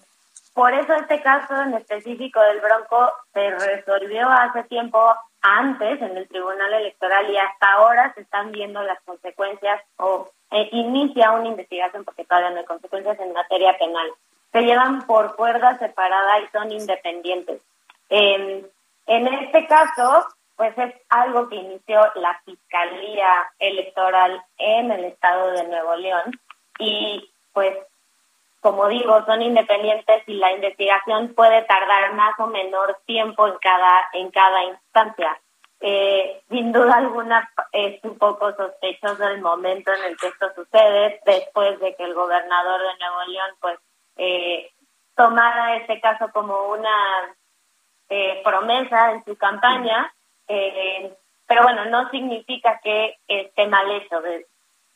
por eso este caso en específico del Bronco se resolvió hace tiempo antes en el Tribunal Electoral y hasta ahora se están viendo las consecuencias o eh, inicia una investigación porque todavía no hay consecuencias en materia penal. Se llevan por cuerda separada y son independientes. en este caso, pues es algo que inició la Fiscalía Electoral en el estado de Nuevo León y pues como digo, son independientes y la investigación puede tardar más o menor tiempo en cada, en cada instancia. Eh, sin duda alguna es un poco sospechoso el momento en el que esto sucede, después de que el gobernador de Nuevo León pues eh, tomara este caso como una eh, promesa en su campaña, eh, pero bueno, no significa que esté mal hecho de,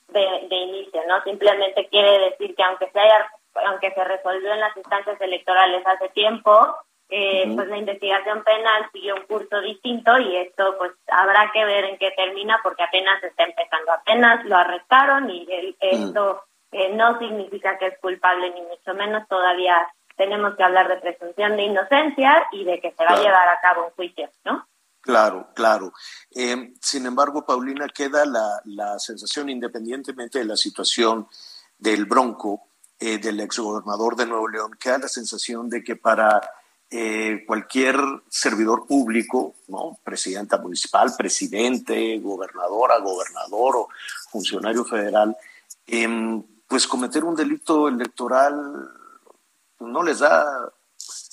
de, de inicio, ¿no? Simplemente quiere decir que aunque se haya aunque se resolvió en las instancias electorales hace tiempo, eh, pues la investigación penal siguió un curso distinto y esto pues habrá que ver en qué termina porque apenas está empezando, apenas lo arrestaron y esto eh, no significa que es culpable ni mucho menos, todavía tenemos que hablar de presunción de inocencia y de que se va a llevar a cabo un juicio, ¿no? Claro, claro. Eh, sin embargo, Paulina, queda la, la sensación, independientemente de la situación del Bronco, eh, del exgobernador de Nuevo León, que da la sensación de que para eh, cualquier servidor público, ¿no? presidenta municipal, presidente, gobernadora, gobernador o funcionario federal, em, pues cometer un delito electoral no les da,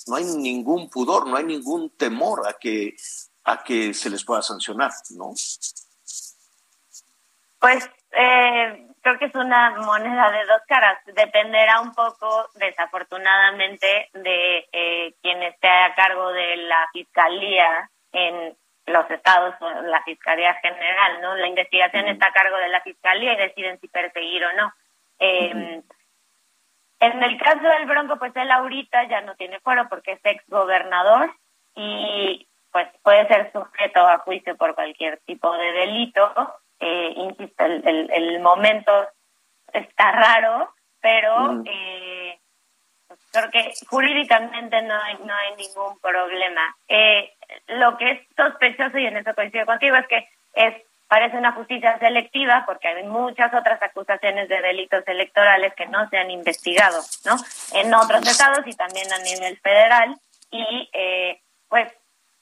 no hay ningún pudor, no hay ningún temor a que, a que se les pueda sancionar, ¿no? Pues eh, creo que es una moneda de dos caras. Dependerá un poco, desafortunadamente, de eh, quien esté a cargo de la fiscalía en los estados o la fiscalía general, ¿no? La investigación está a cargo de la fiscalía y deciden si perseguir o no. Eh, En el caso del Bronco, pues él ahorita ya no tiene foro porque es ex gobernador y pues puede ser sujeto a juicio por cualquier tipo de delito. Eh, insisto, el, el, momento está raro, pero eh, creo que jurídicamente no hay, no hay ningún problema. Eh, lo que es sospechoso, y en eso coincido contigo, es que es parece una justicia selectiva porque hay muchas otras acusaciones de delitos electorales que no se han investigado, ¿no? En otros estados y también a nivel federal y eh, pues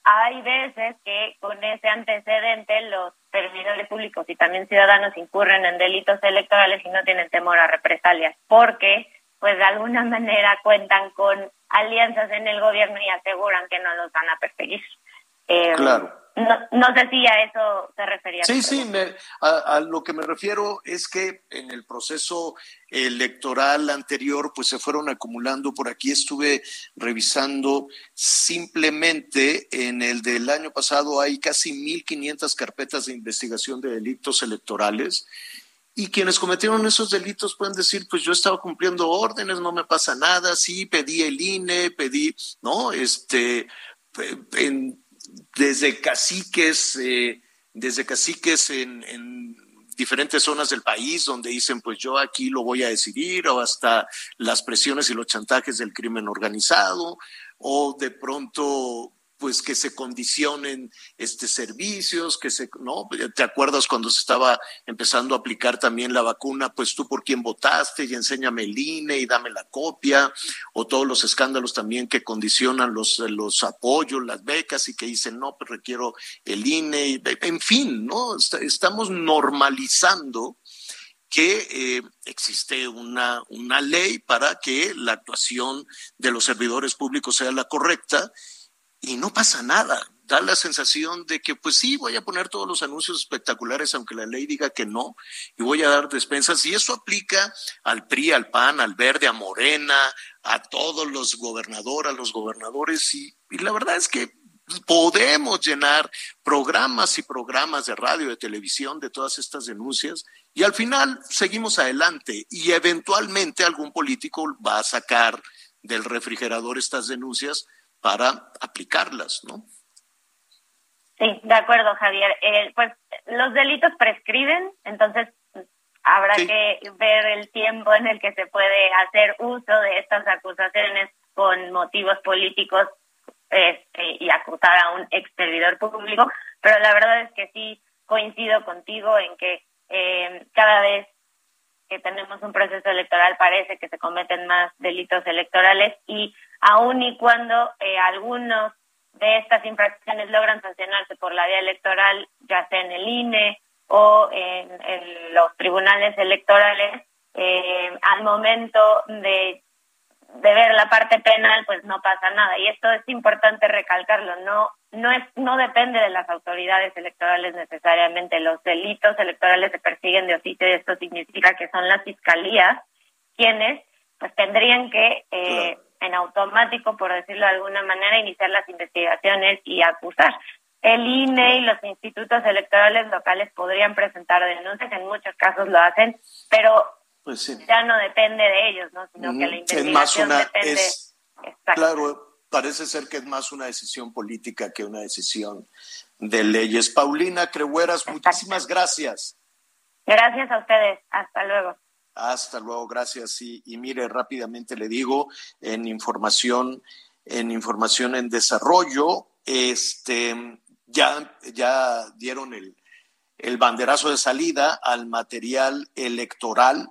hay veces que con ese antecedente los servidores públicos y también ciudadanos incurren en delitos electorales y no tienen temor a represalias, porque pues de alguna manera cuentan con alianzas en el gobierno y aseguran que no los van a perseguir. Eh, claro. No, sé si a eso se refería. Sí, sí, a, lo que me refiero es que en el proceso electoral anterior, pues se fueron acumulando, por aquí estuve revisando, simplemente en el del año pasado hay casi 1.500 carpetas de investigación de delitos electorales. Y quienes cometieron esos delitos pueden decir, pues yo estaba cumpliendo órdenes, no me pasa nada, sí, pedí el INE, pedí, ¿no? Este, en desde caciques, eh, desde caciques en, en, diferentes zonas del país donde dicen, pues yo aquí lo voy a decidir, o hasta las presiones y los chantajes del crimen organizado, o de pronto pues que se condicionen este servicios, que se, ¿no? ¿Te acuerdas cuando se estaba empezando a aplicar también la vacuna? Pues tú por quién votaste y enséñame el INE y dame la copia, o todos los escándalos también que condicionan los, los apoyos, las becas y que dicen, no, pues requiero el INE, en fin, ¿no? Estamos normalizando que eh, existe una, una ley para que la actuación de los servidores públicos sea la correcta y no pasa nada. Da la sensación de que, pues sí, voy a poner todos los anuncios espectaculares, aunque la ley diga que no, y voy a dar despensas. Y eso aplica al PRI, al PAN, al Verde, a Morena, a todos los gobernadores, a los gobernadores. Y, la verdad es que podemos llenar programas y programas de radio, de televisión, de todas estas denuncias, y al final seguimos adelante y eventualmente algún político va a sacar del refrigerador estas denuncias para aplicarlas, ¿no? Sí, de acuerdo, Javier. Eh, pues los delitos prescriben, entonces habrá que ver el tiempo en el que se puede hacer uso de estas acusaciones con motivos políticos este, y acusar a un ex servidor público, pero la verdad es que sí coincido contigo en que eh, cada vez que tenemos un proceso electoral parece que se cometen más delitos electorales y aun y cuando eh, algunos de estas infracciones logran sancionarse por la vía electoral, ya sea en el INE o en, los tribunales electorales, eh, al momento de, de ver la parte penal, pues no pasa nada. Y esto es importante recalcarlo, no no es no depende de las autoridades electorales necesariamente los delitos electorales se persiguen de oficio y esto significa que son las fiscalías quienes pues tendrían que eh, en automático, por decirlo de alguna manera, iniciar las investigaciones y acusar. El INE y los institutos electorales locales podrían presentar denuncias, en muchos casos lo hacen, pero pues ya no depende de ellos, ¿no? sino que la investigación depende. claro, parece ser que es más una decisión política que una decisión de leyes. Paulina Crehueras, muchísimas gracias. Gracias a ustedes. Hasta luego. Hasta luego, gracias. Y, y mire, rápidamente le digo, en información, en información en desarrollo, este, ya, ya dieron el, el banderazo de salida al material electoral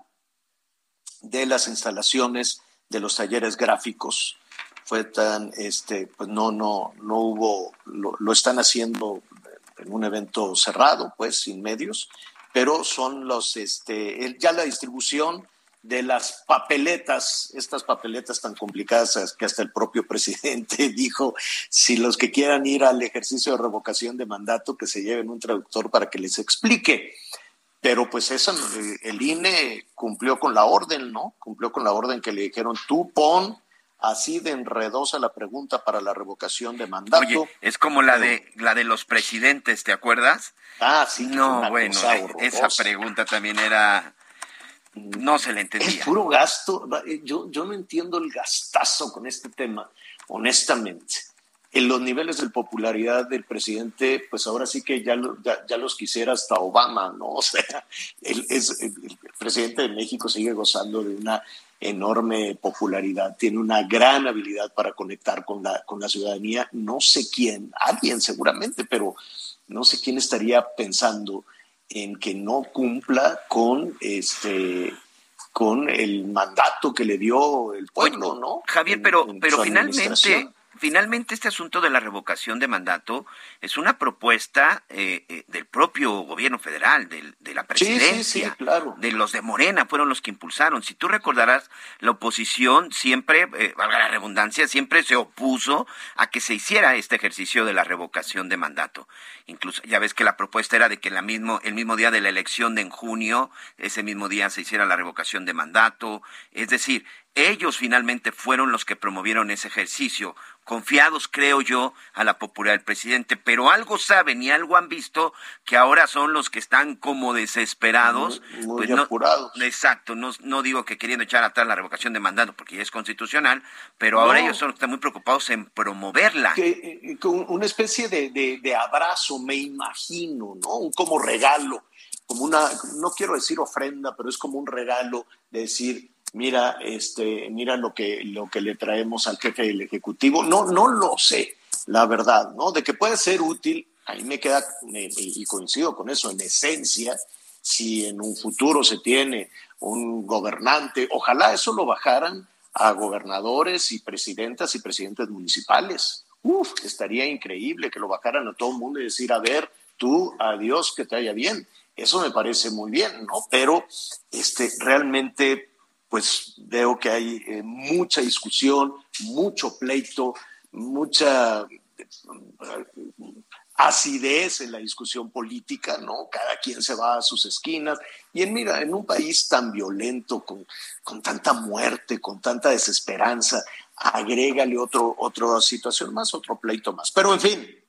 de las instalaciones de los talleres gráficos. Fue tan, este, pues no, no, no hubo, lo, lo están haciendo en un evento cerrado, pues, sin medios, pero son los, este, ya la distribución de las papeletas, estas papeletas tan complicadas que hasta el propio [LAUGHS] presidente dijo, si los que quieran ir al ejercicio de revocación de mandato, que se lleven un traductor para que les explique. Pero pues eso, el INE cumplió con la orden, ¿no? Cumplió con la orden que le dijeron, tú pon así de enredosa la pregunta para la revocación de mandato. Oye, es como la de la de los presidentes, ¿te acuerdas? Ah, sí. No, bueno, esa pregunta también era no se le entendía. Es puro gasto. Yo, yo no entiendo el gastazo con este tema, honestamente. En los niveles de popularidad del presidente, pues ahora sí que ya, ya, los quisiera hasta Obama, ¿no? [LAUGHS] O sea, el presidente de México sigue gozando de una enorme popularidad, tiene una gran habilidad para conectar con la, con la ciudadanía. No sé quién, alguien seguramente, pero no sé quién estaría pensando en que no cumpla con este con el mandato que le dio el pueblo, ¿no? Javier, pero, pero finalmente, finalmente este asunto de la revocación de mandato es una propuesta eh, eh, del propio gobierno federal, de la presidencia, claro. de los de Morena, fueron los que impulsaron. Si tú recordarás, la oposición siempre, eh, valga la redundancia, siempre se opuso a que se hiciera este ejercicio de la revocación de mandato. Incluso ya ves que la propuesta era de que la mismo, el mismo día de la elección de en junio, ese mismo día se hiciera la revocación de mandato. Es decir, ellos finalmente fueron los que promovieron ese ejercicio, confiados, creo yo, a la popularidad del presidente, pero algo saben y algo han visto que ahora son los que están como desesperados. Muy, pues apurados. exacto, no, no digo que queriendo echar atrás la revocación de mandato porque ya es constitucional, pero ahora ellos son los que están muy preocupados en promoverla. Que, eh, una especie de, de abrazo, me imagino, ¿no? Como regalo, como una, no quiero decir ofrenda, pero es como un regalo de decir, mira, este, mira lo que, lo que le traemos al jefe del Ejecutivo. No, no lo sé, la verdad, ¿no? De que puede ser útil, ahí me queda, y coincido con eso, en esencia, si en un futuro se tiene un gobernante, ojalá eso lo bajaran a gobernadores y presidentas y presidentes municipales. Uf, estaría increíble que lo bajaran a todo el mundo y decir, a ver, tú, adiós, que te haya bien. Eso me parece muy bien, ¿no? Pero este, realmente pues veo que hay eh, mucha discusión, mucho pleito, mucha eh, acidez en la discusión política, ¿no? Cada quien se va a sus esquinas. Y en, mira, en un país tan violento, con, con tanta muerte, con tanta desesperanza, agrégale otro, otra situación más, otro pleito más. Pero en fin,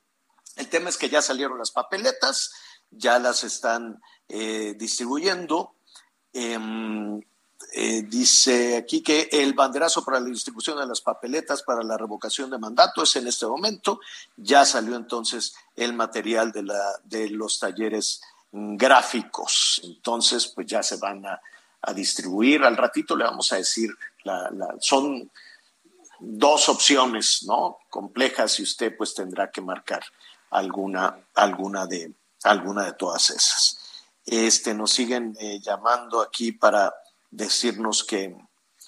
el tema es que ya salieron las papeletas, ya las están eh, distribuyendo. Em, eh, dice aquí que el banderazo para la distribución de las papeletas para la revocación de mandato es en este momento. Ya salió entonces el material de, la, de los talleres gráficos. Entonces, pues ya se van a, distribuir. Al ratito le vamos a decir, son dos opciones, ¿no? Complejas y usted pues tendrá que marcar alguna, alguna, de, alguna de todas esas. Este, nos siguen eh, llamando aquí para decirnos que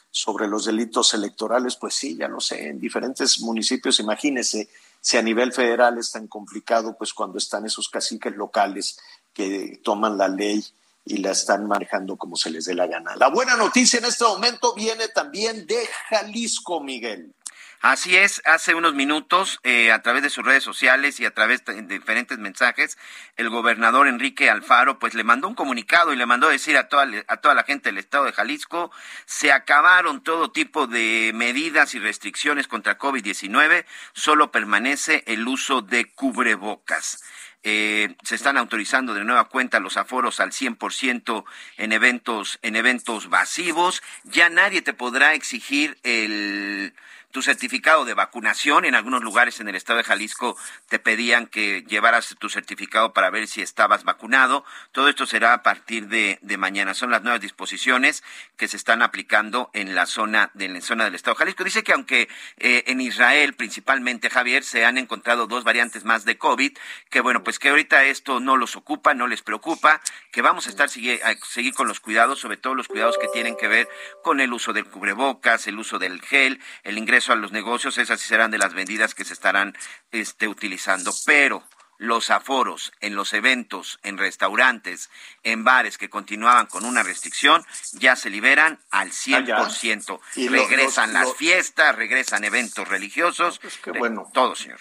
sobre los delitos electorales, pues sí, ya lo sé, en diferentes municipios, imagínese si a nivel federal es tan complicado, pues cuando están esos caciques locales que toman la ley y la están manejando como se les dé la gana. La buena noticia en este momento viene también de Jalisco, Miguel. Así es, hace unos minutos, eh, a través de sus redes sociales y a través de diferentes mensajes, el gobernador Enrique Alfaro, pues le mandó un comunicado y le mandó decir a toda, a toda la gente del estado de Jalisco, se acabaron todo tipo de medidas y restricciones contra COVID-19, solo permanece el uso de cubrebocas. Eh, se están autorizando de nueva cuenta los aforos al 100% en eventos en eventos masivos. Ya nadie te podrá exigir el tu certificado de vacunación. En algunos lugares en el estado de Jalisco te pedían que llevaras tu certificado para ver si estabas vacunado. Todo esto será a partir de, mañana. Son las nuevas disposiciones que se están aplicando en la zona, de, la zona del estado de Jalisco. Dice que aunque eh, en Israel, principalmente Javier, se han encontrado dos variantes más de COVID, que bueno, pues que ahorita esto no los ocupa, no les preocupa, que vamos a estar a seguir con los cuidados, sobre todo los cuidados que tienen que ver con el uso del cubrebocas, el uso del gel, el ingreso a los negocios, esas sí serán de las medidas que se estarán este, utilizando. Pero los aforos en los eventos, en restaurantes, en bares que continuaban con una restricción, ya se liberan al 100%. Ah, y regresan las fiestas, regresan eventos religiosos. Pues qué bueno. Todo, señor.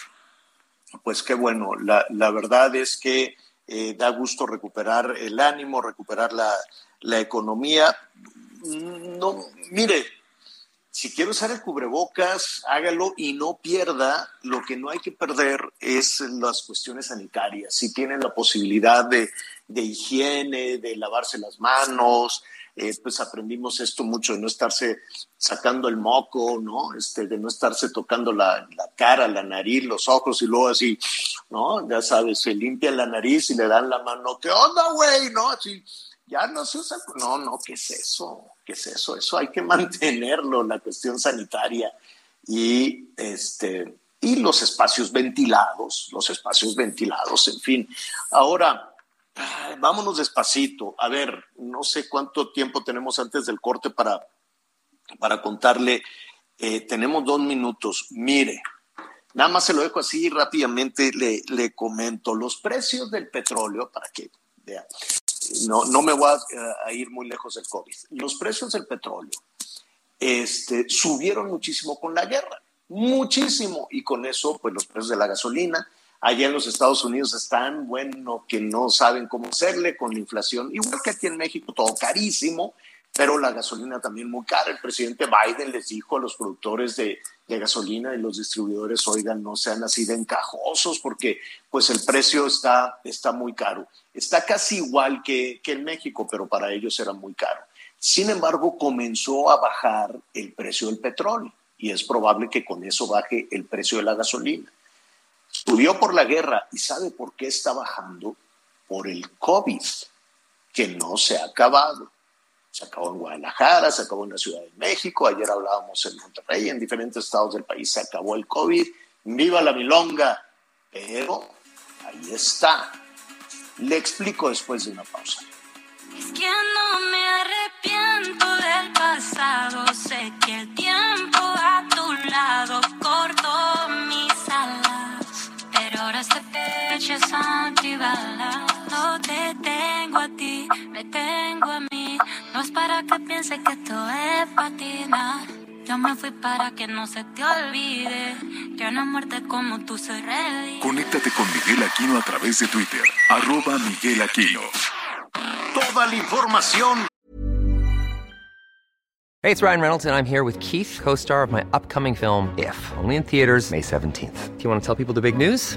Pues qué bueno. La, la verdad es que eh, da gusto recuperar el ánimo, recuperar la, la economía. No, mire, si quiere usar el cubrebocas, hágalo y no pierda. Lo que no hay que perder es las cuestiones sanitarias. Si tienen la posibilidad de, higiene, de lavarse las manos, eh, pues aprendimos esto mucho de no estarse sacando el moco, ¿no? Este, de no estarse tocando la, la, cara, la nariz, los ojos y luego así, ¿no? Ya sabes, se limpia la nariz y le dan la mano, ¿qué onda, güey? ¿No? Así, ya no se usa. No, no, ¿qué es eso? ¿Qué es eso? Eso hay que [LAUGHS] mantenerlo, la cuestión sanitaria. Y, este, y los espacios ventilados, los espacios ventilados, en fin. Ahora, vámonos despacito. A ver, no sé cuánto tiempo tenemos antes del corte para, para contarle. Eh, tenemos dos minutos. Mire, Nada más se lo dejo así rápidamente, le, le comento los precios del petróleo para que vea. No, no me voy a, ir muy lejos del COVID. Los precios del petróleo este, subieron muchísimo con la guerra, muchísimo. Y con eso, pues los precios de la gasolina, allá en los Estados Unidos están, bueno, que no saben cómo hacerle con la inflación, igual que aquí en México, todo carísimo pero la gasolina también muy cara. El presidente Biden les dijo a los productores de, gasolina y los distribuidores, oigan, no sean así de encajosos porque pues el precio está, está muy caro. Está casi igual que, que en México, pero para ellos era muy caro. Sin embargo, comenzó a bajar el precio del petróleo y es probable que con eso baje el precio de la gasolina. Subió por la guerra y ¿sabe por qué está bajando? Por el COVID, que no se ha acabado se acabó en Guadalajara, se acabó en la Ciudad de México, ayer hablábamos en Monterrey, en diferentes estados del país se acabó el COVID. ¡Viva la milonga! Pero ahí está. Le explico después de una pausa. Es que no me arrepiento del pasado, sé que el tiempo a tu lado cortó mis alas, pero ahora este pecho es antibalas. No te tengo a ti, me tengo a mí. Para que piense que esto es patina. Yo me fui para que no se te olvide que una muerte como tú se revive. Conéctate con Miguel Aquino a través de Twitter. Arroba Miguel Aquino. Toda la información. Hey, it's Ryan Reynolds and I'm here with Keith, co-star of my upcoming film, If, only in theaters May 17th. Do you want to tell people the big news?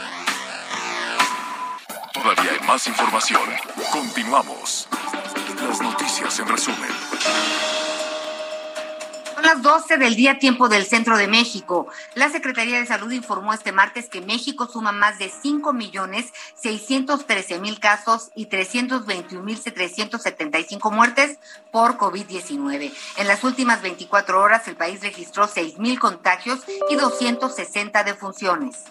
Todavía hay más información. Continuamos. Las noticias en resumen. Son las 12 del día tiempo del centro de México. La Secretaría de Salud informó este martes que México suma más de 5 millones 613 mil casos y 321 mil 775 muertes por COVID-19. En las últimas 24 horas el país registró 6 mil contagios y 260 defunciones.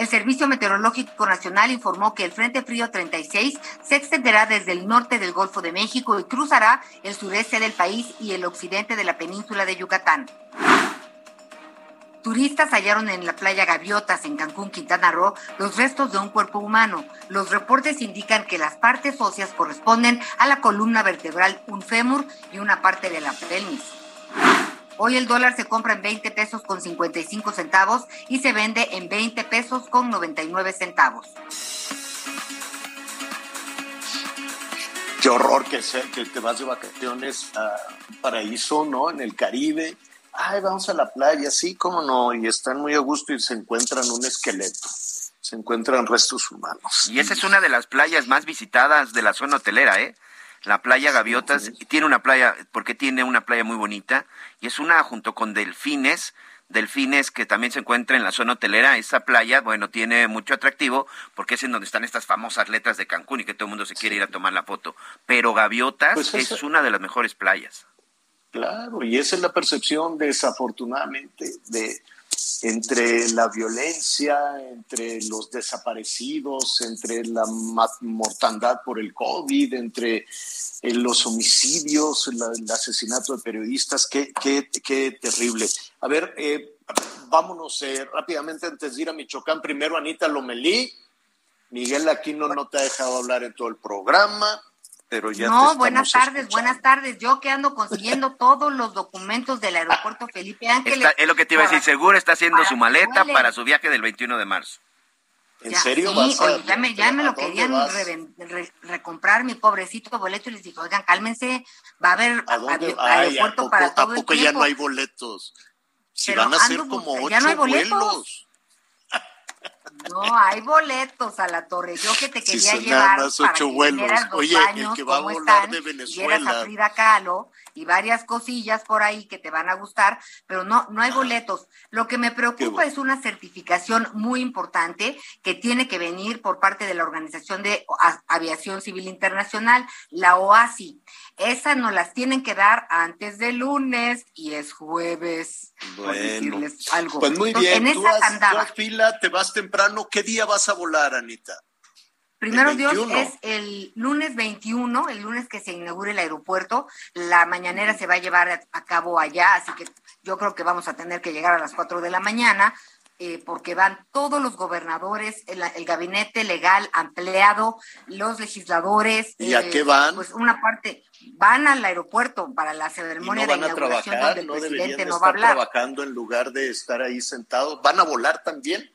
El Servicio Meteorológico Nacional informó que el Frente Frío 36 se extenderá desde el norte del Golfo de México y cruzará el sureste del país y el occidente de la península de Yucatán. Turistas hallaron en la playa Gaviotas, en Cancún, Quintana Roo, los restos de un cuerpo humano. Los reportes indican que las partes óseas corresponden a la columna vertebral, un fémur y una parte de la pelvis. Hoy el dólar se compra en 20 pesos con 55 centavos y se vende en 20 pesos con 99 centavos. Qué horror que, sea, que te vas de vacaciones a paraíso, ¿no? En el Caribe. Ay, vamos a la playa, sí, cómo no. Y están muy a gusto y se encuentran un esqueleto. Se encuentran restos humanos. Y esa es una de las playas más visitadas de la zona hotelera, ¿eh? La playa Gaviotas, tiene una playa, porque tiene una playa muy bonita, y es una junto con Delfines, Delfines que también se encuentra en la zona hotelera, esa playa, bueno, tiene mucho atractivo, porque es en donde están estas famosas letras de Cancún y que todo el mundo se quiere ir a tomar la foto. Pero Gaviotas pues es una de las mejores playas. Claro, y esa es la percepción desafortunadamente de entre la violencia, entre los desaparecidos, entre la mortandad por el COVID, entre eh, los homicidios, el asesinato de periodistas, qué, qué, qué terrible. A ver, eh, vámonos eh, rápidamente antes de ir a Michoacán. Primero, Anita Lomelí. Miguel Aquino no te ha dejado hablar en todo el programa pero ya No, buenas tardes, buenas tardes. Yo que ando consiguiendo [LAUGHS] todos los documentos del aeropuerto Felipe Ángeles. es lo que te iba a decir, seguro está haciendo su maleta para su viaje del 21 de marzo. ¿En serio? Sí, ya, me, ya me lo querían recomprar mi pobrecito boleto y les dije, oigan, cálmense, va a haber aeropuerto para todo el tiempo. ya no hay boletos? Si van a ser como ocho vuelos. No, hay boletos a la torre. Yo que te quería llevar nada más para ocho que vuelos. vieras los Oye, el que va a volar están, de y Venezuela. a Frida Kahlo y varias cosillas por ahí que te van a gustar, pero no, no hay boletos. Lo que me preocupa bueno. es una certificación muy importante que tiene que venir por parte de la Organización de Aviación Civil Internacional, la OASI. Esas nos las tienen que dar antes del lunes y es jueves. por Bueno, decirles algo. pues muy Entonces, bien. En Tú haz, tú fila, te vas temprano. ¿Qué día vas a volar, Anita? Primero Dios 21. es el lunes 21, el lunes que se inaugure el aeropuerto. La mañanera se va a llevar a, cabo allá, así que yo creo que vamos a tener que llegar a las 4 de la mañana, eh, porque van todos los gobernadores, el, el gabinete legal ampliado, los legisladores. ¿Y a eh, qué van? Pues una parte, van al aeropuerto para la ¿Y ceremonia no de inauguración trabajar? donde el ¿No deberían presidente de no va a hablar. trabajando en lugar de estar ahí sentados? ¿Van a volar también?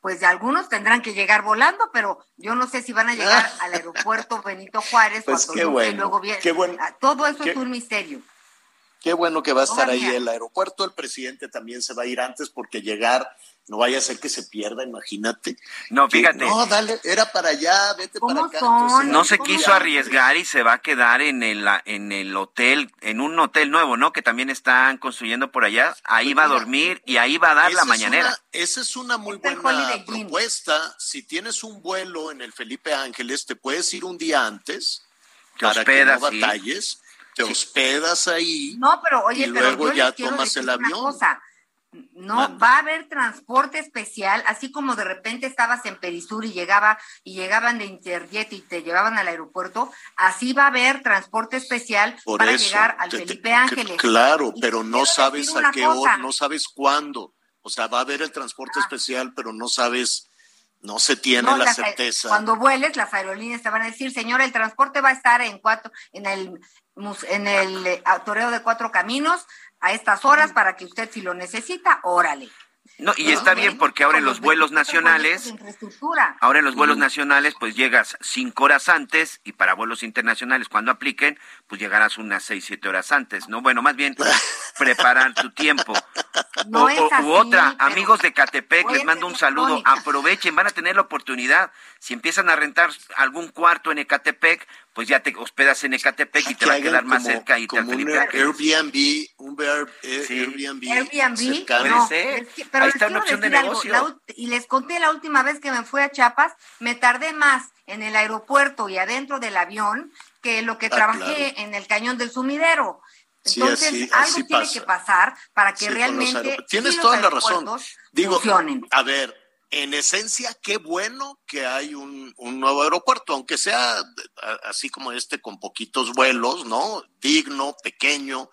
Pues algunos tendrán que llegar volando, pero yo no sé si van a llegar [LAUGHS] al aeropuerto Benito Juárez Pues o a qué Toluca y bueno, luego qué bueno. Ah, Todo eso Qué- es un misterio. Qué bueno que va a estar ahí el aeropuerto. El presidente también se va a ir antes porque llegar no vaya a ser que se pierda, imagínate. No, Que- fíjate. no, dale, era para allá, vete para ¿Cómo acá. entonces, No se ¿Cómo quiso arriesgar y se va a quedar en el, en el hotel, en un hotel nuevo, ¿no? Que también están construyendo por allá. Ahí va a mira, dormir y ahí va a dar la es mañanera. una- esa es una muy buena propuesta. Si tienes un vuelo en el Felipe Ángeles, te puedes ir un día antes Te para hospedas, que no sí. Te hospedas ahí. No, pero oye, Y pero luego ya tomas el avión. cosa. No, Manda. va a haber transporte especial, así como de repente estabas en Perisur y llegaba y llegaban de Interjet y te llevaban al aeropuerto, así va a haber transporte especial Por para eso, llegar al te- Felipe Ángeles. Claro, Y pero no sabes a qué cosa. hora, no sabes cuándo. O sea, va a haber el transporte Ah. especial, pero no sabes, no se tiene No, la certeza. Cuando vueles, las aerolíneas te van a decir, señora, el transporte va a estar en cuatro, en el en el eh, toreo de cuatro caminos a estas horas para que usted si lo necesita, órale. No, y está bien porque ahora en los vuelos nacionales, ahora en los vuelos nacionales, pues llegas cinco horas antes y para vuelos internacionales, cuando apliquen, pues llegarás unas seis, siete horas antes, ¿no? Bueno, más bien [LAUGHS] preparar tu tiempo. No o, así, u otra, amigos de Catepec, les mando un saludo. Aprovechen, van a tener la oportunidad. Si empiezan a rentar algún cuarto en Ecatepec, pues ya te hospedas en Ecatepec y te va a quedar más como- cerca y te como un Air- Airbnb, un Air- Air- Sí. Airbnb, Airbnb, no, ser. es que- pero Ahí les está una quiero opción de decir algo, negocio. la y les conté la última vez que me fui a Chiapas, me tardé más en el aeropuerto y adentro del avión que lo que Ah, trabajé claro. en el cañón del sumidero. Sí, Entonces, así- algo así tiene pasa. que pasar para que Sí, con los realmente. Tienes sí los toda la razón. Digo, funcionen. a ver, en esencia, qué bueno que hay un, un nuevo aeropuerto, aunque sea así como este, con poquitos vuelos, ¿no? Digno, pequeño,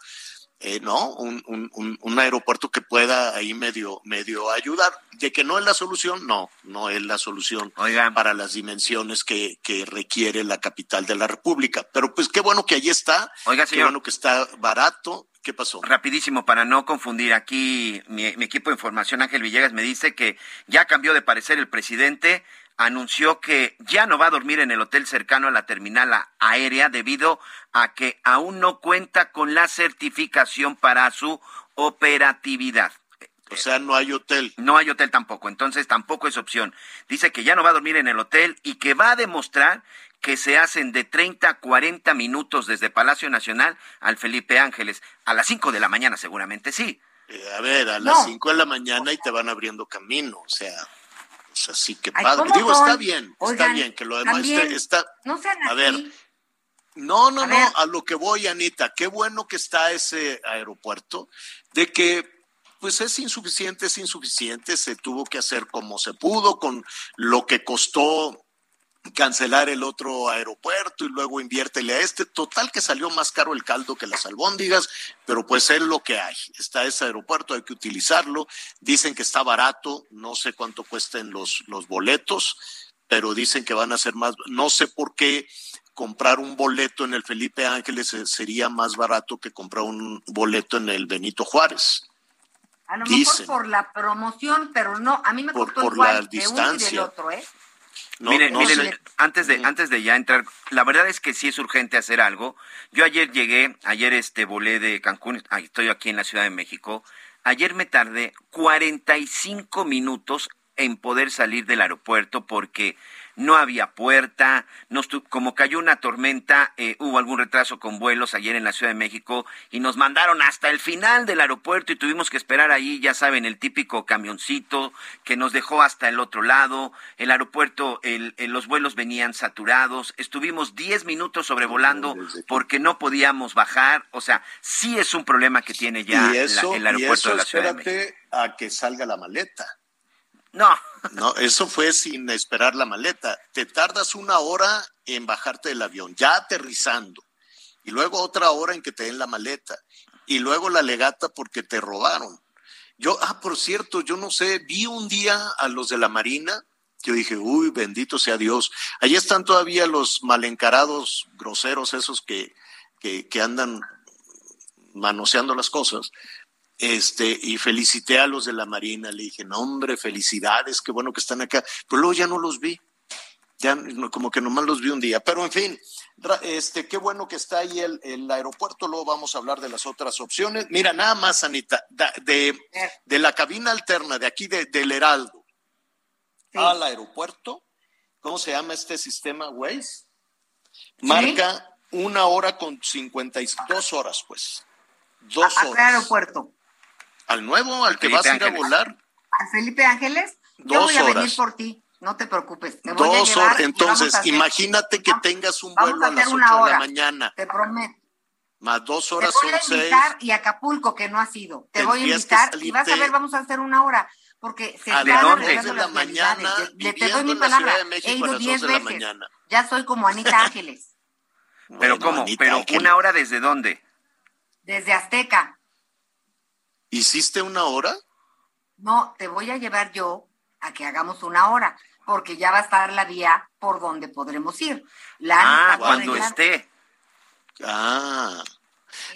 eh, ¿no? Un, un- un- aeropuerto que pueda ahí medio, medio ayudar. De que no es la solución, no, no es la solución Oigan. para las dimensiones que, que requiere la capital de la República. Pero pues qué bueno que allí está, Oiga, qué bueno que está barato. ¿Qué pasó? Rapidísimo, para no confundir, aquí mi, mi equipo de información, Ángel Villegas, me dice que ya cambió de parecer el presidente, anunció que ya no va a dormir en el hotel cercano a la terminal aérea debido a que aún no cuenta con la certificación para su operatividad. O sea, no hay hotel. No hay hotel tampoco, entonces tampoco es opción. Dice que ya no va a dormir en el hotel y que va a demostrar que se hacen de 30 a 40 minutos desde Palacio Nacional al Felipe Ángeles. A las 5 de la mañana seguramente sí. Eh, a ver, a No. las 5 de la mañana y te van abriendo camino, o sea, o sea, sí que padre. ¿cómo Digo, son? está bien, está bien que lo demás también, está, No sean a así. ver, no, no, A no, ver. a lo que voy, Anita, qué bueno que está ese aeropuerto, de que pues es insuficiente, es insuficiente, se tuvo que hacer como se pudo, con lo que costó cancelar el otro aeropuerto y luego inviértele a este. Total que salió más caro el caldo que las albóndigas, pero pues es lo que hay. Está ese aeropuerto, hay que utilizarlo. Dicen que está barato, no sé cuánto cuesten los, los boletos, pero dicen que van a ser más. No sé por qué comprar un boleto en el Felipe Ángeles sería más barato que comprar un boleto en el Benito Juárez. A lo Dicen. mejor por la promoción, pero no, a mí me Por- costó por igual la de uno y del distancia. otro, ¿eh? No, miren, no miren, sé. antes de antes de ya entrar, la verdad es que sí es urgente hacer algo. Yo ayer llegué, ayer este volé de Cancún, estoy aquí en la Ciudad de México. Ayer me tardé 45 minutos en poder salir del aeropuerto porque no había puerta, como cayó una tormenta, eh, hubo algún retraso con vuelos ayer en la Ciudad de México y nos mandaron hasta el final del aeropuerto y tuvimos que esperar ahí, ya saben, el típico camioncito que nos dejó hasta el otro lado, el aeropuerto, los vuelos venían saturados, estuvimos 10 minutos sobrevolando porque no podíamos bajar, o sea, sí es un problema que tiene ya el aeropuerto de la Ciudad de México. a que salga la maleta. No. No, eso fue sin esperar la maleta. Te tardas una hora en bajarte del avión, ya aterrizando, y luego otra hora en que te den la maleta, y luego la legata porque te robaron. Yo, ah, por cierto, yo no sé, vi un día a los de la Marina, yo dije, uy, bendito sea Dios. Allí están todavía los malencarados groseros esos que, que, que andan manoseando las cosas este, y felicité a los de la Marina, le dije, no hombre, felicidades, qué bueno que están acá, pero luego ya no los vi, ya como que nomás los vi un día, pero en fin, este, qué bueno que está ahí el, el aeropuerto, luego vamos a hablar de las otras opciones. Mira, nada más, Anita, de, de la cabina alterna de aquí de, del Heraldo al aeropuerto, ¿cómo se llama este sistema, Waze? Marca una hora con cincuenta y dos horas, pues. Dos horas. aeropuerto? ¿Al nuevo? ¿Al que vas a ir a volar? ¿Al Felipe Ángeles? Yo voy a venir por ti. No te preocupes. Dos horas. Entonces, imagínate que tengas un vuelo a, las 8 de la mañana. Te prometo. Más dos horas te voy a invitar, Y Acapulco, que no ha sido. Te voy a invitar y vas a ver, vamos a hacer una hora. Porque se están arreglando las mañana, te doy mi palabra. He ido diez veces. Ya soy como Anita Ángeles. [LAUGHS] ¿Pero cómo? ¿Pero una hora desde dónde? Desde Azteca. ¿Hiciste una hora? No, te voy a llevar yo a que hagamos una hora, porque ya va a estar la vía por donde podremos ir. ah, cuando esté. Ah.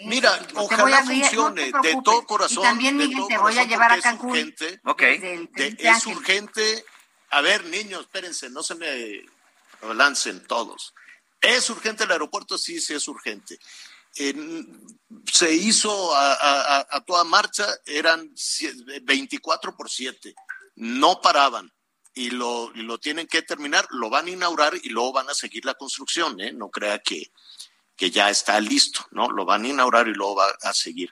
Mira, ojalá funcione de todo corazón. Y también, Miguel, te voy a llevar a Cancún. Es urgente, es urgente. A ver, niños, espérense, no se me lancen todos. ¿Es urgente el aeropuerto? Sí, sí es urgente se hizo a, toda marcha, eran 24 por 7, no paraban. Y lo, lo tienen que terminar, lo van a inaugurar y luego van a seguir la construcción, ¿eh? No crea que, que ya está listo, ¿no? Lo van a inaugurar y luego va a seguir.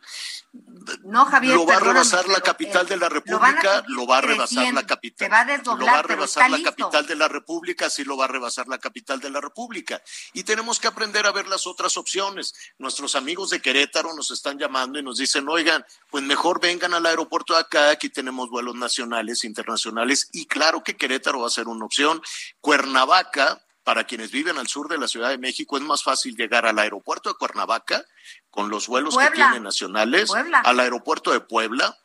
No, Javier. Lo va a rebasar la capital de la República, lo, va a rebasar la capital. va a desdoblar, lo va a rebasar la capital de la República, sí lo va a rebasar la capital de la República. Y tenemos que aprender a ver las otras opciones. Nuestros amigos de Querétaro nos están llamando y nos dicen, oigan, pues mejor vengan al aeropuerto de acá, aquí tenemos vuelos nacionales, internacionales, y claro que Querétaro va a ser una opción. Cuernavaca, para quienes viven al sur de la Ciudad de México es más fácil llegar al aeropuerto de Cuernavaca con los vuelos que tienen nacionales, al aeropuerto de Puebla,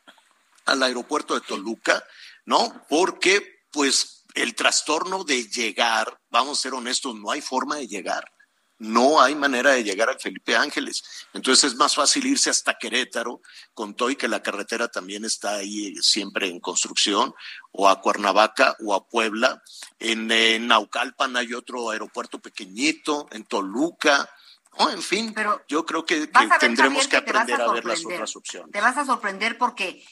al aeropuerto de Toluca, ¿no? Porque pues el trastorno de llegar, vamos a ser honestos, no hay forma de llegar no hay manera de llegar al Felipe Ángeles. Entonces es más fácil irse hasta Querétaro, con todo y que la carretera también está ahí siempre en construcción, o a Cuernavaca o a Puebla. En, Naucalpan hay otro aeropuerto pequeñito, en Toluca. o en fin, yo creo que, tendremos que aprender a, ver las otras opciones. Te vas a sorprender porque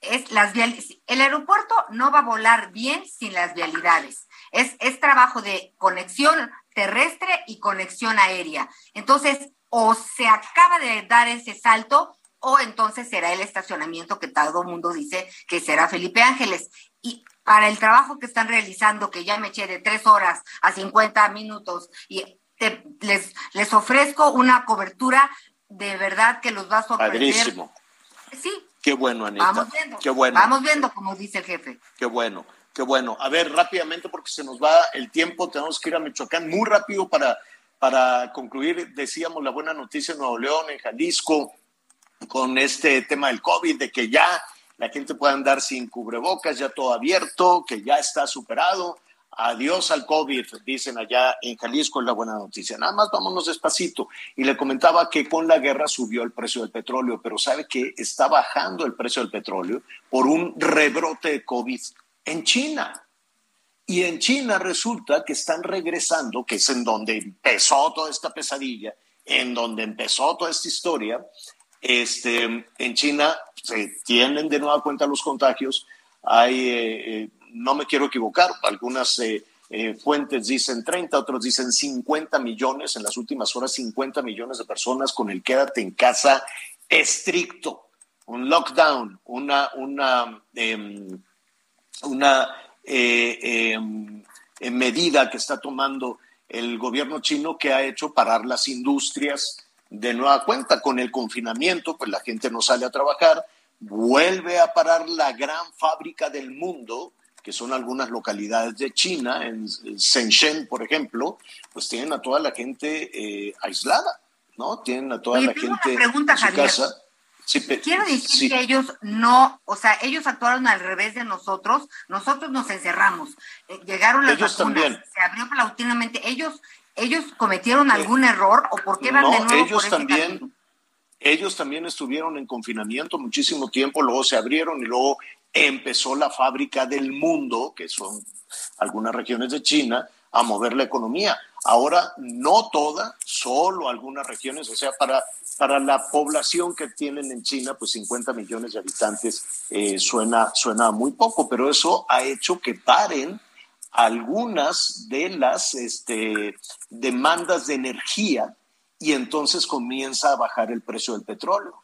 es las el aeropuerto no va a volar bien sin las vialidades. Es, es trabajo de conexión terrestre y conexión aérea. Entonces, o se acaba de dar ese salto o entonces será el estacionamiento que todo el mundo dice que será Felipe Ángeles. Y para el trabajo que están realizando, que ya me eché de tres horas a 50 minutos, y les, les ofrezco una cobertura de verdad que los va a sorprender. Padrísimo. Sí. Qué bueno, Anita. Vamos viendo. Qué bueno. Vamos viendo, como dice el jefe. Qué bueno. Qué bueno. A ver, rápidamente, porque se nos va el tiempo, tenemos que ir a Michoacán muy rápido para, para concluir. Decíamos la buena noticia en Nuevo León, en Jalisco, con este tema del COVID, de que ya la gente puede andar sin cubrebocas, ya todo abierto, que ya está superado. Adiós al COVID, dicen allá en Jalisco, es la buena noticia. Nada más vámonos despacito. Y le comentaba que con la guerra subió el precio del petróleo, pero sabe que está bajando el precio del petróleo por un rebrote de COVID en China. Y en China resulta que están regresando, que es en donde empezó toda esta pesadilla, en donde empezó toda esta historia. Este, en China se tienen de nueva cuenta los contagios, hay eh, eh, no me quiero equivocar, algunas eh, fuentes dicen 30, otros dicen 50 millones, en las últimas horas 50 millones de personas con el quédate en casa estricto, un lockdown, una, una, em, una em, medida que está tomando el gobierno chino que ha hecho parar las industrias de nueva cuenta. Con el confinamiento, pues la gente no sale a trabajar, vuelve a parar la gran fábrica del mundo, que son algunas localidades de China, en Shenzhen, por ejemplo, pues tienen a toda la gente eh, aislada, ¿no? Tienen a toda la gente pregunta, en su casa. Quiero decir que ellos no, o sea, ellos actuaron al revés de nosotros, nosotros nos encerramos, eh, llegaron las ellos también. se abrió paulatinamente, ellos, ellos cometieron algún error o por qué van de nuevo ellos también, ellos también estuvieron en confinamiento muchísimo tiempo, luego se abrieron y luego empezó la fábrica del mundo, que son algunas regiones de China, a mover la economía. Ahora, no toda, solo algunas regiones, o sea, para, para la población que tienen en China, pues 50 millones de habitantes eh, suena, suena muy poco, pero eso ha hecho que paren algunas de las este, demandas de energía y entonces comienza a bajar el precio del petróleo.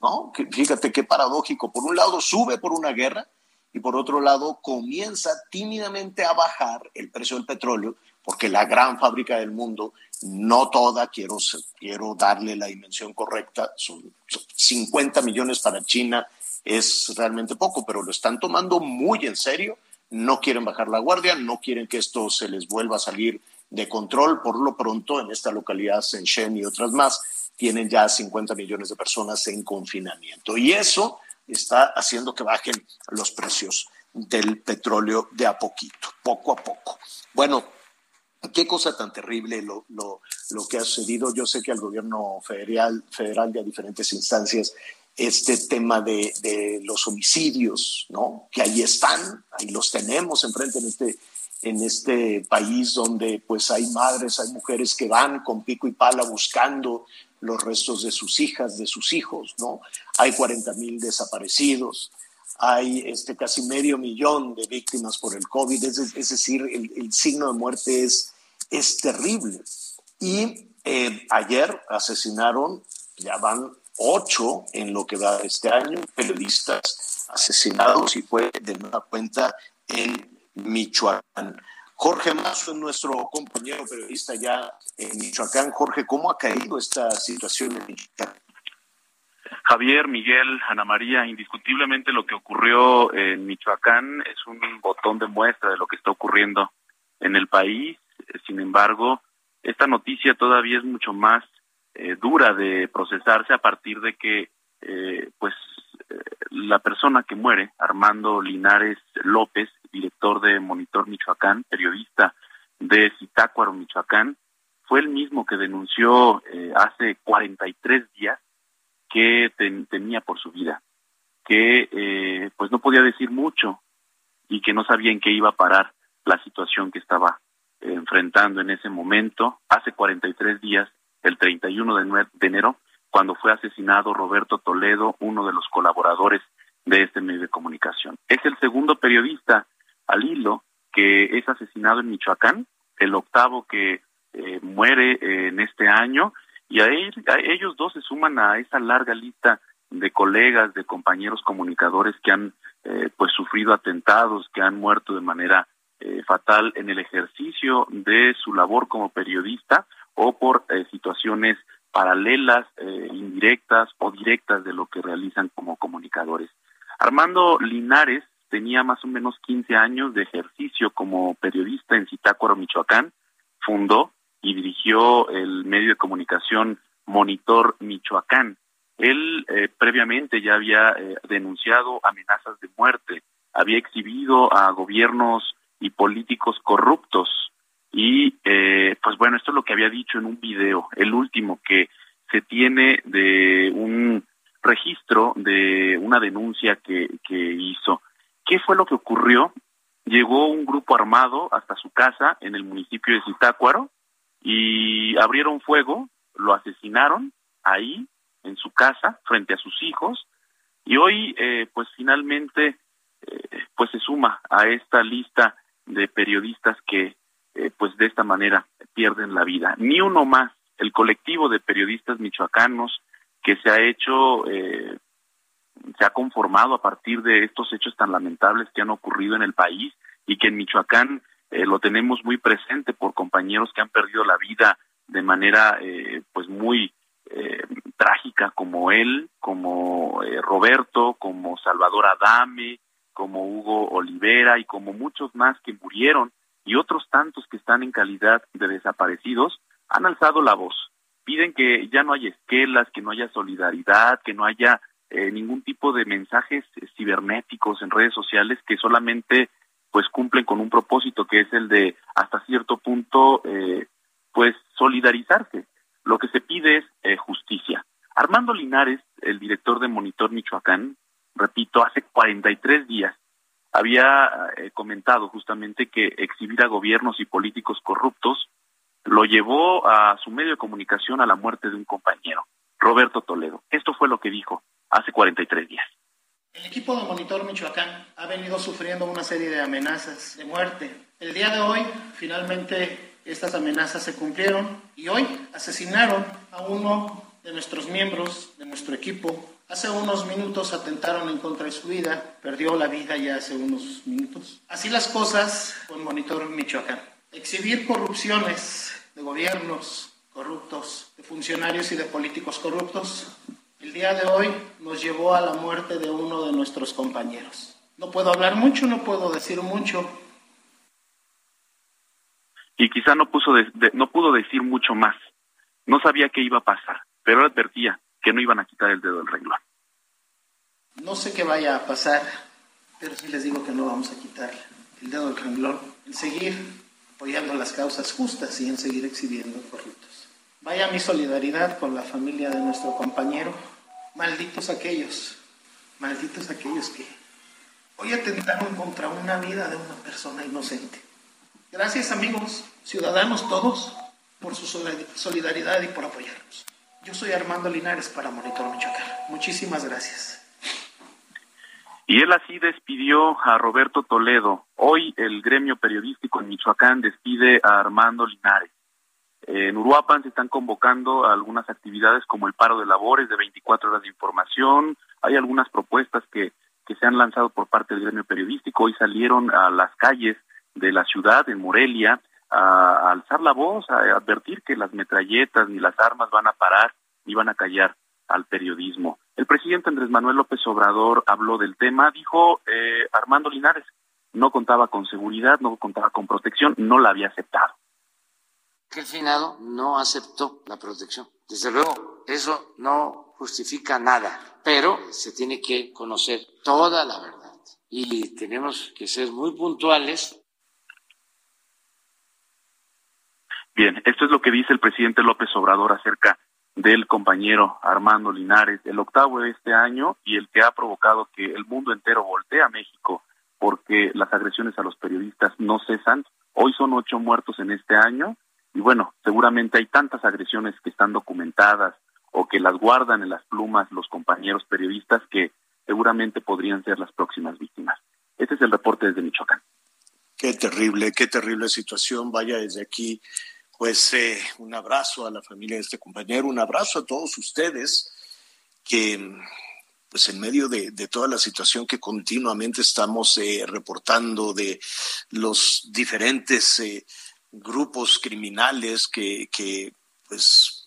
¿no? Fíjate qué paradójico. Por un lado sube por una guerra y por otro lado comienza tímidamente a bajar el precio del petróleo porque la gran fábrica del mundo, no toda, quiero, quiero darle la dimensión correcta, son, 50 millones para China, es realmente poco, pero lo están tomando muy en serio, no quieren bajar la guardia, no quieren que esto se les vuelva a salir de control. Por lo pronto, en esta localidad, Shenzhen y otras más, tienen ya 50 millones de personas en confinamiento. Y eso está haciendo que bajen los precios del petróleo de a poquito, poco a poco. Bueno, qué cosa tan terrible lo, lo, lo que ha sucedido. Yo sé que al gobierno federal, federal de a diferentes instancias este tema de, de, los homicidios, ¿no? Que ahí están, ahí los tenemos enfrente en este, en este país donde pues hay madres, hay mujeres que van con pico y pala buscando los restos de sus hijas, de sus hijos, ¿no? Hay 40 mil desaparecidos, hay este, casi medio millón de víctimas por el COVID, es, decir, el, signo de muerte es, es terrible. Y eh, ayer asesinaron, ya van ocho en lo que va este año, periodistas asesinados y fue de nueva cuenta en Michoacán. Jorge Mazo es nuestro compañero periodista ya en Michoacán. Jorge, ¿cómo ha caído esta situación en Michoacán? Javier, Miguel, Ana María, indiscutiblemente lo que ocurrió en Michoacán es un botón de muestra de lo que está ocurriendo en el país. Sin embargo, esta noticia todavía es mucho más eh, dura de procesarse a partir de que, eh, pues, eh, la persona que muere, Armando Linares López, director de Monitor Michoacán, periodista de Zitácuaro, Michoacán, fue el mismo que denunció eh, hace 43 días que tenía por su vida, que eh, pues no podía decir mucho y que no sabía en qué iba a parar la situación que estaba enfrentando en ese momento. Hace 43 días, el 31 de, de enero, cuando fue asesinado Roberto Toledo, uno de los colaboradores de este medio de comunicación. Es el segundo periodista al hilo que es asesinado en Michoacán, el octavo que eh, muere en este año, y a, ellos dos se suman a esa larga lista de colegas, de compañeros comunicadores que han eh, pues sufrido atentados, que han muerto de manera eh, fatal en el ejercicio de su labor como periodista o por situaciones paralelas, indirectas o directas de lo que realizan como comunicadores. Armando Linares tenía más o menos 15 años de ejercicio como periodista en Zitácuaro, Michoacán, fundó y dirigió el medio de comunicación Monitor Michoacán. Él eh, previamente ya había eh, denunciado amenazas de muerte, había exhibido a gobiernos y políticos corruptos y eh, pues bueno, esto es lo que había dicho en un video, el último que se tiene de un registro de una denuncia que, que hizo. ¿Qué fue lo que ocurrió? Llegó un grupo armado hasta su casa en el municipio de Zitácuaro y abrieron fuego, lo asesinaron ahí, en su casa, frente a sus hijos, y hoy, eh, pues finalmente, pues se suma a esta lista de periodistas que pues de esta manera pierden la vida. Ni uno más. El colectivo de periodistas michoacanos que se ha hecho se ha conformado a partir de estos hechos tan lamentables que han ocurrido en el país y que en Michoacán eh, lo tenemos muy presente por compañeros que han perdido la vida de manera eh, pues muy eh, trágica como él, como Roberto, como Salvador Adame, como Hugo Olivera y como muchos más que murieron y otros tantos que están en calidad de desaparecidos han alzado la voz. Piden que ya no haya esquelas, que no haya solidaridad, que no haya eh, ningún tipo de mensajes cibernéticos en redes sociales que solamente pues cumplen con un propósito que es el de hasta cierto punto eh, pues solidarizarse. Lo que se pide es eh, justicia. Armando Linares, el director de Monitor Michoacán, repito, hace 43 días había comentado justamente que exhibir a gobiernos y políticos corruptos lo llevó a su medio de comunicación a la muerte de un compañero, Roberto Toledo. Esto fue lo que dijo hace 43 días. El equipo de Monitor Michoacán ha venido sufriendo una serie de amenazas de muerte. El día de hoy, finalmente, estas amenazas se cumplieron y hoy asesinaron a uno de nuestros miembros de nuestro equipo. Hace unos minutos atentaron en contra de su vida, perdió la vida ya hace unos minutos. Así las cosas con Monitor Michoacán. Exhibir corrupciones de gobiernos corruptos, de funcionarios y de políticos corruptos el día de hoy nos llevó a la muerte de uno de nuestros compañeros. No puedo hablar mucho, no puedo decir mucho. Y quizá no, puso no pudo decir mucho más. No sabía qué iba a pasar, pero advertía que no iban a quitar el dedo del renglón. No sé qué vaya a pasar, pero sí les digo que no vamos a quitar el dedo del renglón en seguir apoyando las causas justas y en seguir exhibiendo corruptos. Vaya mi solidaridad con la familia de nuestro compañero Malditos aquellos, malditos aquellos que hoy atentaron contra una vida de una persona inocente. Gracias amigos, ciudadanos todos, por su solidaridad y por apoyarnos. Yo soy Armando Linares para Monitor Michoacán. Muchísimas gracias. Y él así despidió a Roberto Toledo. Hoy el gremio periodístico en Michoacán despide a Armando Linares. En Uruapan se están convocando algunas actividades como el paro de labores de 24 horas de información. Hay algunas propuestas que, que se han lanzado por parte del gremio periodístico. Hoy salieron a las calles de la ciudad, en Morelia, a, alzar la voz, a advertir que las metralletas ni las armas van a parar ni van a callar al periodismo. El presidente Andrés Manuel López Obrador habló del tema, dijo eh, Armando Linares, no contaba con seguridad, no contaba con protección, no la había aceptado que el finado no aceptó la protección. Desde luego, eso no justifica nada, pero se tiene que conocer toda la verdad y tenemos que ser muy puntuales. Bien, esto es lo que dice el presidente López Obrador acerca del compañero Armando Linares, el octavo de este año y el que ha provocado que el mundo entero voltee a México porque las agresiones a los periodistas no cesan. Hoy son ocho muertos en este año y bueno, seguramente hay tantas agresiones que están documentadas o que las guardan en las plumas los compañeros periodistas que seguramente podrían ser las próximas víctimas. Este es el reporte desde Michoacán. Qué terrible, qué terrible situación. Vaya desde aquí, pues eh, un abrazo a la familia de este compañero, un abrazo a todos ustedes que pues en medio de, toda la situación que continuamente estamos eh, reportando de los diferentes eh, grupos criminales que, que pues,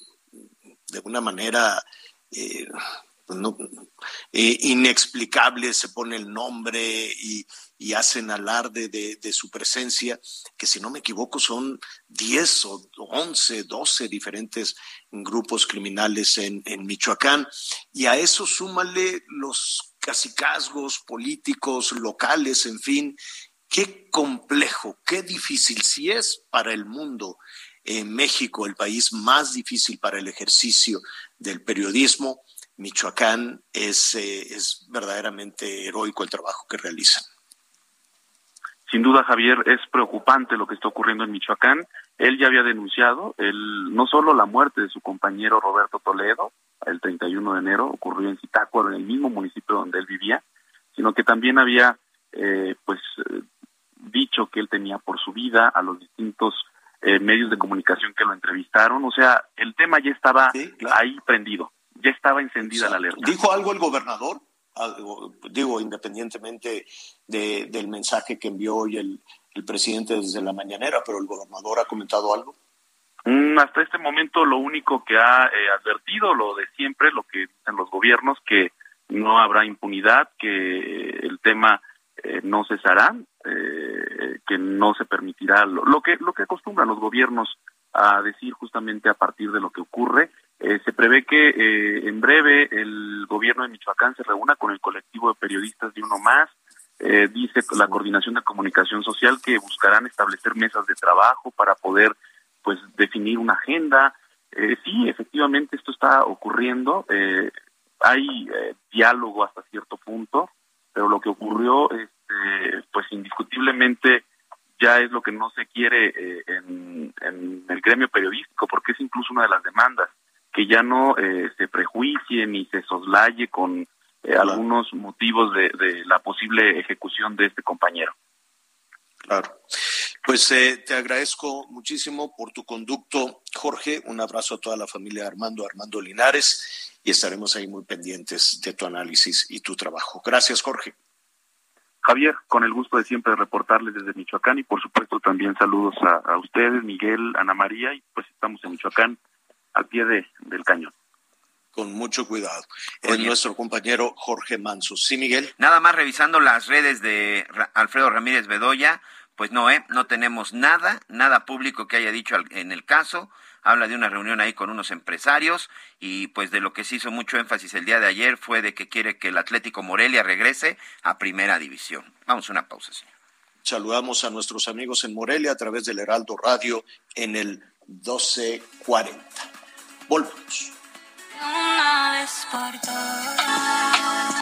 de una manera eh, pues, eh, inexplicable se pone el nombre y, hacen alarde de, su presencia, que si no me equivoco son 10 o 11, 12 diferentes grupos criminales en, en Michoacán. Y a eso súmale los casicazgos políticos locales, en fin, qué complejo, qué difícil, si es para el mundo en México el país más difícil para el ejercicio del periodismo, Michoacán es, eh, es verdaderamente heroico el trabajo que realizan. Sin duda, Javier, es preocupante lo que está ocurriendo en Michoacán. Él ya había denunciado el, no solo la muerte de su compañero Roberto Toledo, el 31 de enero, ocurrió en Zitácuaro, en el mismo municipio donde él vivía, sino que también había eh, pues dicho que él tenía por su vida a los distintos medios de comunicación que lo entrevistaron. O sea, el tema ya estaba ahí prendido, ya estaba encendida la alerta. ¿Dijo algo el gobernador? digo, independientemente del mensaje que envió hoy el, el presidente desde la mañanera, pero el gobernador ha comentado algo. Mm, hasta este momento lo único que ha eh, advertido, lo de siempre, lo que dicen los gobiernos, que no habrá impunidad, que el tema eh, no cesará, eh, que no se permitirá lo, lo, que lo que acostumbran los gobiernos a decir justamente a partir de lo que ocurre. se prevé que en breve el gobierno de Michoacán se reúna con el colectivo de periodistas de uno más, eh, dice la coordinación de comunicación social que buscarán establecer mesas de trabajo para poder pues definir una agenda. Eh, sí, efectivamente esto está ocurriendo. Eh, hay eh, diálogo hasta cierto punto, pero lo que ocurrió, este, pues indiscutiblemente ya es lo que no se quiere en, en, el gremio periodístico, porque es incluso una de las demandas, que ya no se prejuicie ni se soslaye con eh, algunos motivos de, la posible ejecución de este compañero. Claro. Pues eh, te agradezco muchísimo por tu conducto, Jorge. Un abrazo a toda la familia Armando, Armando Linares, y estaremos ahí muy pendientes de tu análisis y tu trabajo. Gracias, Jorge. Javier, con el gusto de siempre reportarles desde Michoacán y por supuesto también saludos a, ustedes, Miguel, Ana María, y pues estamos en Michoacán al pie de, del cañón con mucho cuidado. Es nuestro compañero Jorge Manso. Sí, Miguel. Nada más revisando las redes de Alfredo Ramírez Bedoya, pues no, ¿eh? no tenemos nada, nada público que haya dicho en el caso. Habla de una reunión ahí con unos empresarios y pues de lo que se hizo mucho énfasis el día de ayer fue de que quiere que el Atlético Morelia regrese a primera división. Vamos a una pausa, señor. Saludamos a nuestros amigos en Morelia a través del Heraldo Radio en el 1240. Volvemos. Una vez por todas,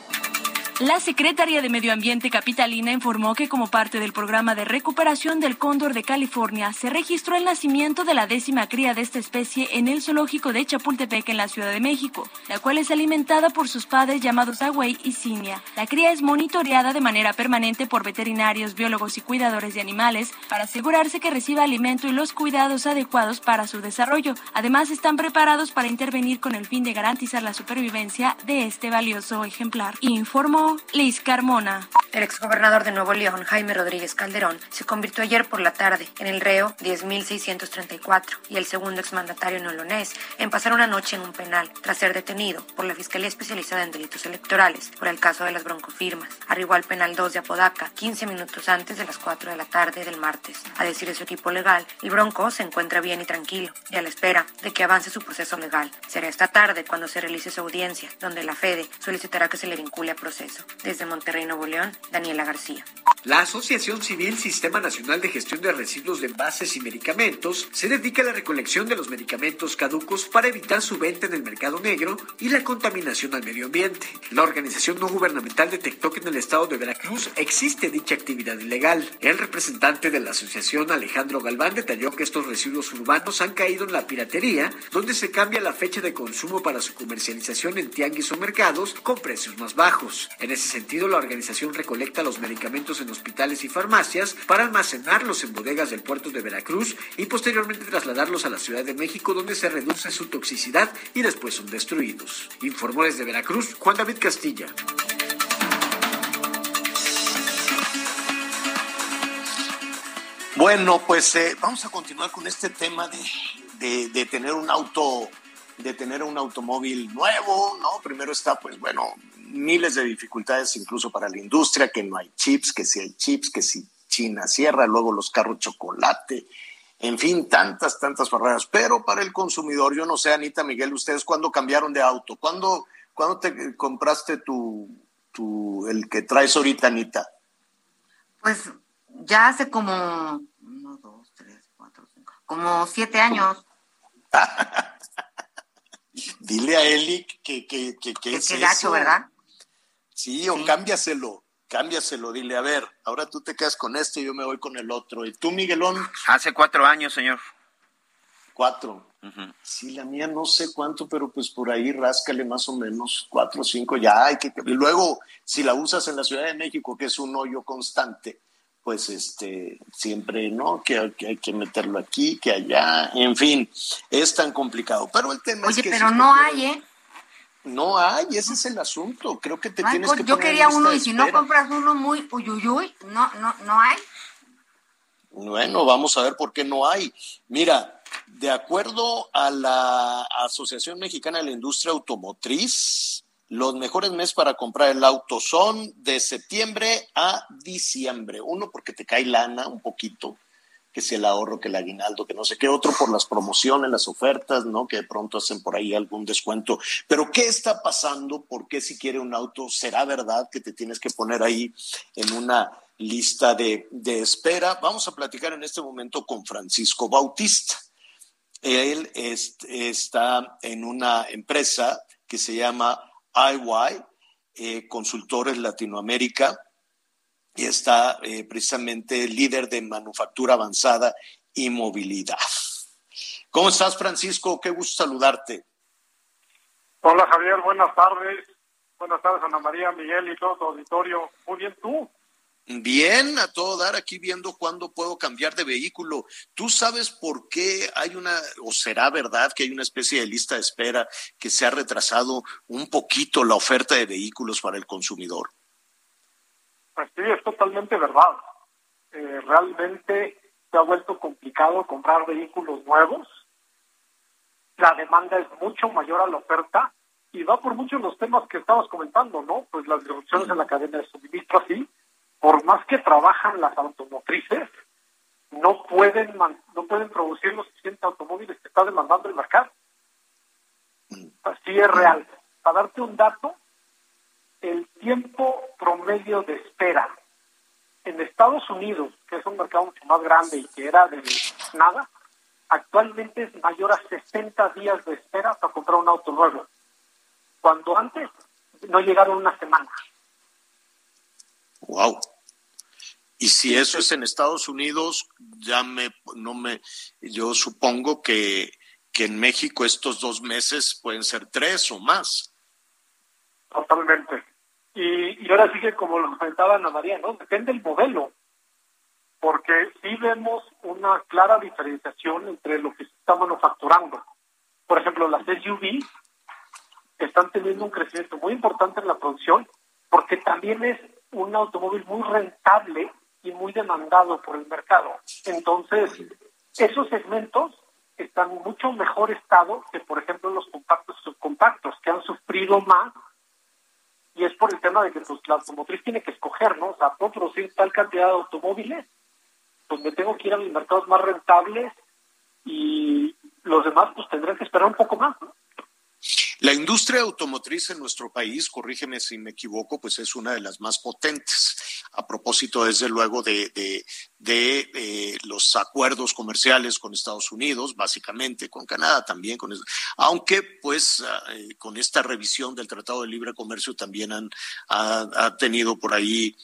La Secretaría de Medio Ambiente Capitalina informó que como parte del programa de recuperación del cóndor de California, se registró el nacimiento de la décima cría de esta especie en el zoológico de Chapultepec en la Ciudad de México, la cual es alimentada por sus padres llamados Agüey y Cinia. La cría es monitoreada de manera permanente por veterinarios, biólogos y cuidadores de animales para asegurarse que reciba alimento y los cuidados adecuados para su desarrollo. Además, están preparados para intervenir con el fin de garantizar la supervivencia de este valioso ejemplar, informó Liz Carmona. El exgobernador de Nuevo León, Jaime Rodríguez Calderón, se convirtió ayer por la tarde en el reo 10.634 y el segundo exmandatario nolonés en pasar una noche en un penal tras ser detenido por la Fiscalía Especializada en Delitos Electorales por el caso de las broncofirmas. Arribó al penal 2 de Apodaca 15 minutos antes de las 4 de la tarde del martes. A decir de su equipo legal, el bronco se encuentra bien y tranquilo y a la espera de que avance su proceso legal. Será esta tarde cuando se realice su audiencia, donde la FEDE solicitará que se le vincule a proceso. Desde Monterrey, Nuevo León, Daniela García. La Asociación Civil Sistema Nacional de Gestión de Residuos de Envases y Medicamentos se dedica a la recolección de los medicamentos caducos para evitar su venta en el mercado negro y la contaminación al medio ambiente. La organización no gubernamental detectó que en el estado de Veracruz existe dicha actividad ilegal. El representante de la asociación, Alejandro Galván, detalló que estos residuos urbanos han caído en la piratería, donde se cambia la fecha de consumo para su comercialización en tianguis o mercados con precios más bajos. En ese sentido, la organización recolecta los medicamentos en hospitales y farmacias para almacenarlos en bodegas del puerto de Veracruz y posteriormente trasladarlos a la Ciudad de México donde se reduce su toxicidad y después son destruidos. Informó desde Veracruz Juan David Castilla. Bueno, pues eh, vamos a continuar con este tema de, de tener un auto de tener un automóvil nuevo, ¿no? Primero está, pues bueno, miles de dificultades incluso para la industria, que no hay chips, que si hay chips, que si China cierra, luego los carros chocolate, en fin, tantas, tantas barreras. Pero para el consumidor, yo no sé, Anita Miguel, ustedes cuándo cambiaron de auto, ¿cuándo, ¿cuándo te compraste tu, tu, el que traes ahorita, Anita? Pues ya hace como uno, dos, tres, cuatro, cinco, como siete años. [LAUGHS] Dile a Eli que, que, que, que es gacho, ¿verdad? Sí, o cámbiaselo, cámbiaselo, dile, a ver, ahora tú te quedas con este y yo me voy con el otro. ¿Y tú, Miguelón? Hace cuatro años, señor. Cuatro. Sí, la mía no sé cuánto, pero pues por ahí ráscale más o menos cuatro o cinco, ya hay que... Y luego, si la usas en la Ciudad de México, que es un hoyo constante, pues este, siempre, ¿no? Que, hay que meterlo aquí, que allá, en fin, es tan complicado. Pero el tema es que... pero no hay, ¿eh? No hay, ese es el asunto. Creo que te tienes que Yo quería uno y si no compras uno muy uyuyuy, no, no, no hay. Bueno, vamos a ver por qué no hay. Mira, de acuerdo a la Asociación Mexicana de la Industria Automotriz, los mejores meses para comprar el auto son de septiembre a diciembre. Uno, porque te cae lana un poquito que si el ahorro, que el aguinaldo, que no sé qué, otro por las promociones, las ofertas, ¿no? Que de pronto hacen por ahí algún descuento. Pero ¿qué está pasando? ¿Por qué si quiere un auto será verdad que te tienes que poner ahí en una lista de, espera? Vamos a platicar en este momento con Francisco Bautista. Él está en una empresa que se llama IY, eh, Consultores Latinoamérica, y está eh, precisamente líder de manufactura avanzada y movilidad. ¿Cómo estás, Francisco? Qué gusto saludarte. Hola, Javier. Buenas tardes. Buenas tardes, Ana María, Miguel y todo tu auditorio. Muy bien, ¿tú? Bien, a todo dar aquí viendo cuándo puedo cambiar de vehículo. ¿Tú sabes por qué hay una, o será verdad que hay una especie de lista de espera que se ha retrasado un poquito la oferta de vehículos para el consumidor? Pues sí, es totalmente verdad. Eh, realmente se ha vuelto complicado comprar vehículos nuevos. La demanda es mucho mayor a la oferta y va por muchos los temas que estabas comentando, ¿no? Pues las disrupciones en la cadena de suministro, así, por más que trabajan las automotrices, no pueden no pueden producir los suficientes automóviles que está demandando el mercado. Así es real. Para darte un dato, el tiempo promedio de espera en Estados Unidos, que es un mercado mucho más grande y que era de nada, actualmente es mayor a 60 días de espera para comprar un auto nuevo, cuando antes no llegaron una semana. Wow. Y si eso es en Estados Unidos, ya me, no me, yo supongo que, que en México estos dos meses pueden ser tres o más. Totalmente. Y, ahora sí que como lo comentaba Ana María, ¿no? Depende del modelo, porque sí vemos una clara diferenciación entre lo que se está manufacturando. Por ejemplo, las SUV están teniendo un crecimiento muy importante en la producción, porque también es un automóvil muy rentable y muy demandado por el mercado. Entonces, esos segmentos están en mucho mejor estado que, por ejemplo, los compactos subcompactos, que han sufrido más y es por el tema de que pues, la automotriz tiene que escoger, ¿no? O sea, puedo producir tal cantidad de automóviles, pues me tengo que ir a los mercados más rentables y los demás pues tendrán que esperar un poco más, ¿no? La industria automotriz en nuestro país, corrígeme si me equivoco, pues es una de las más potentes. A propósito, desde luego, de, eh, los acuerdos comerciales con Estados Unidos, básicamente, con Canadá también, con aunque pues ah, eh, con esta revisión del Tratado de Libre Comercio también han ha tenido por ahí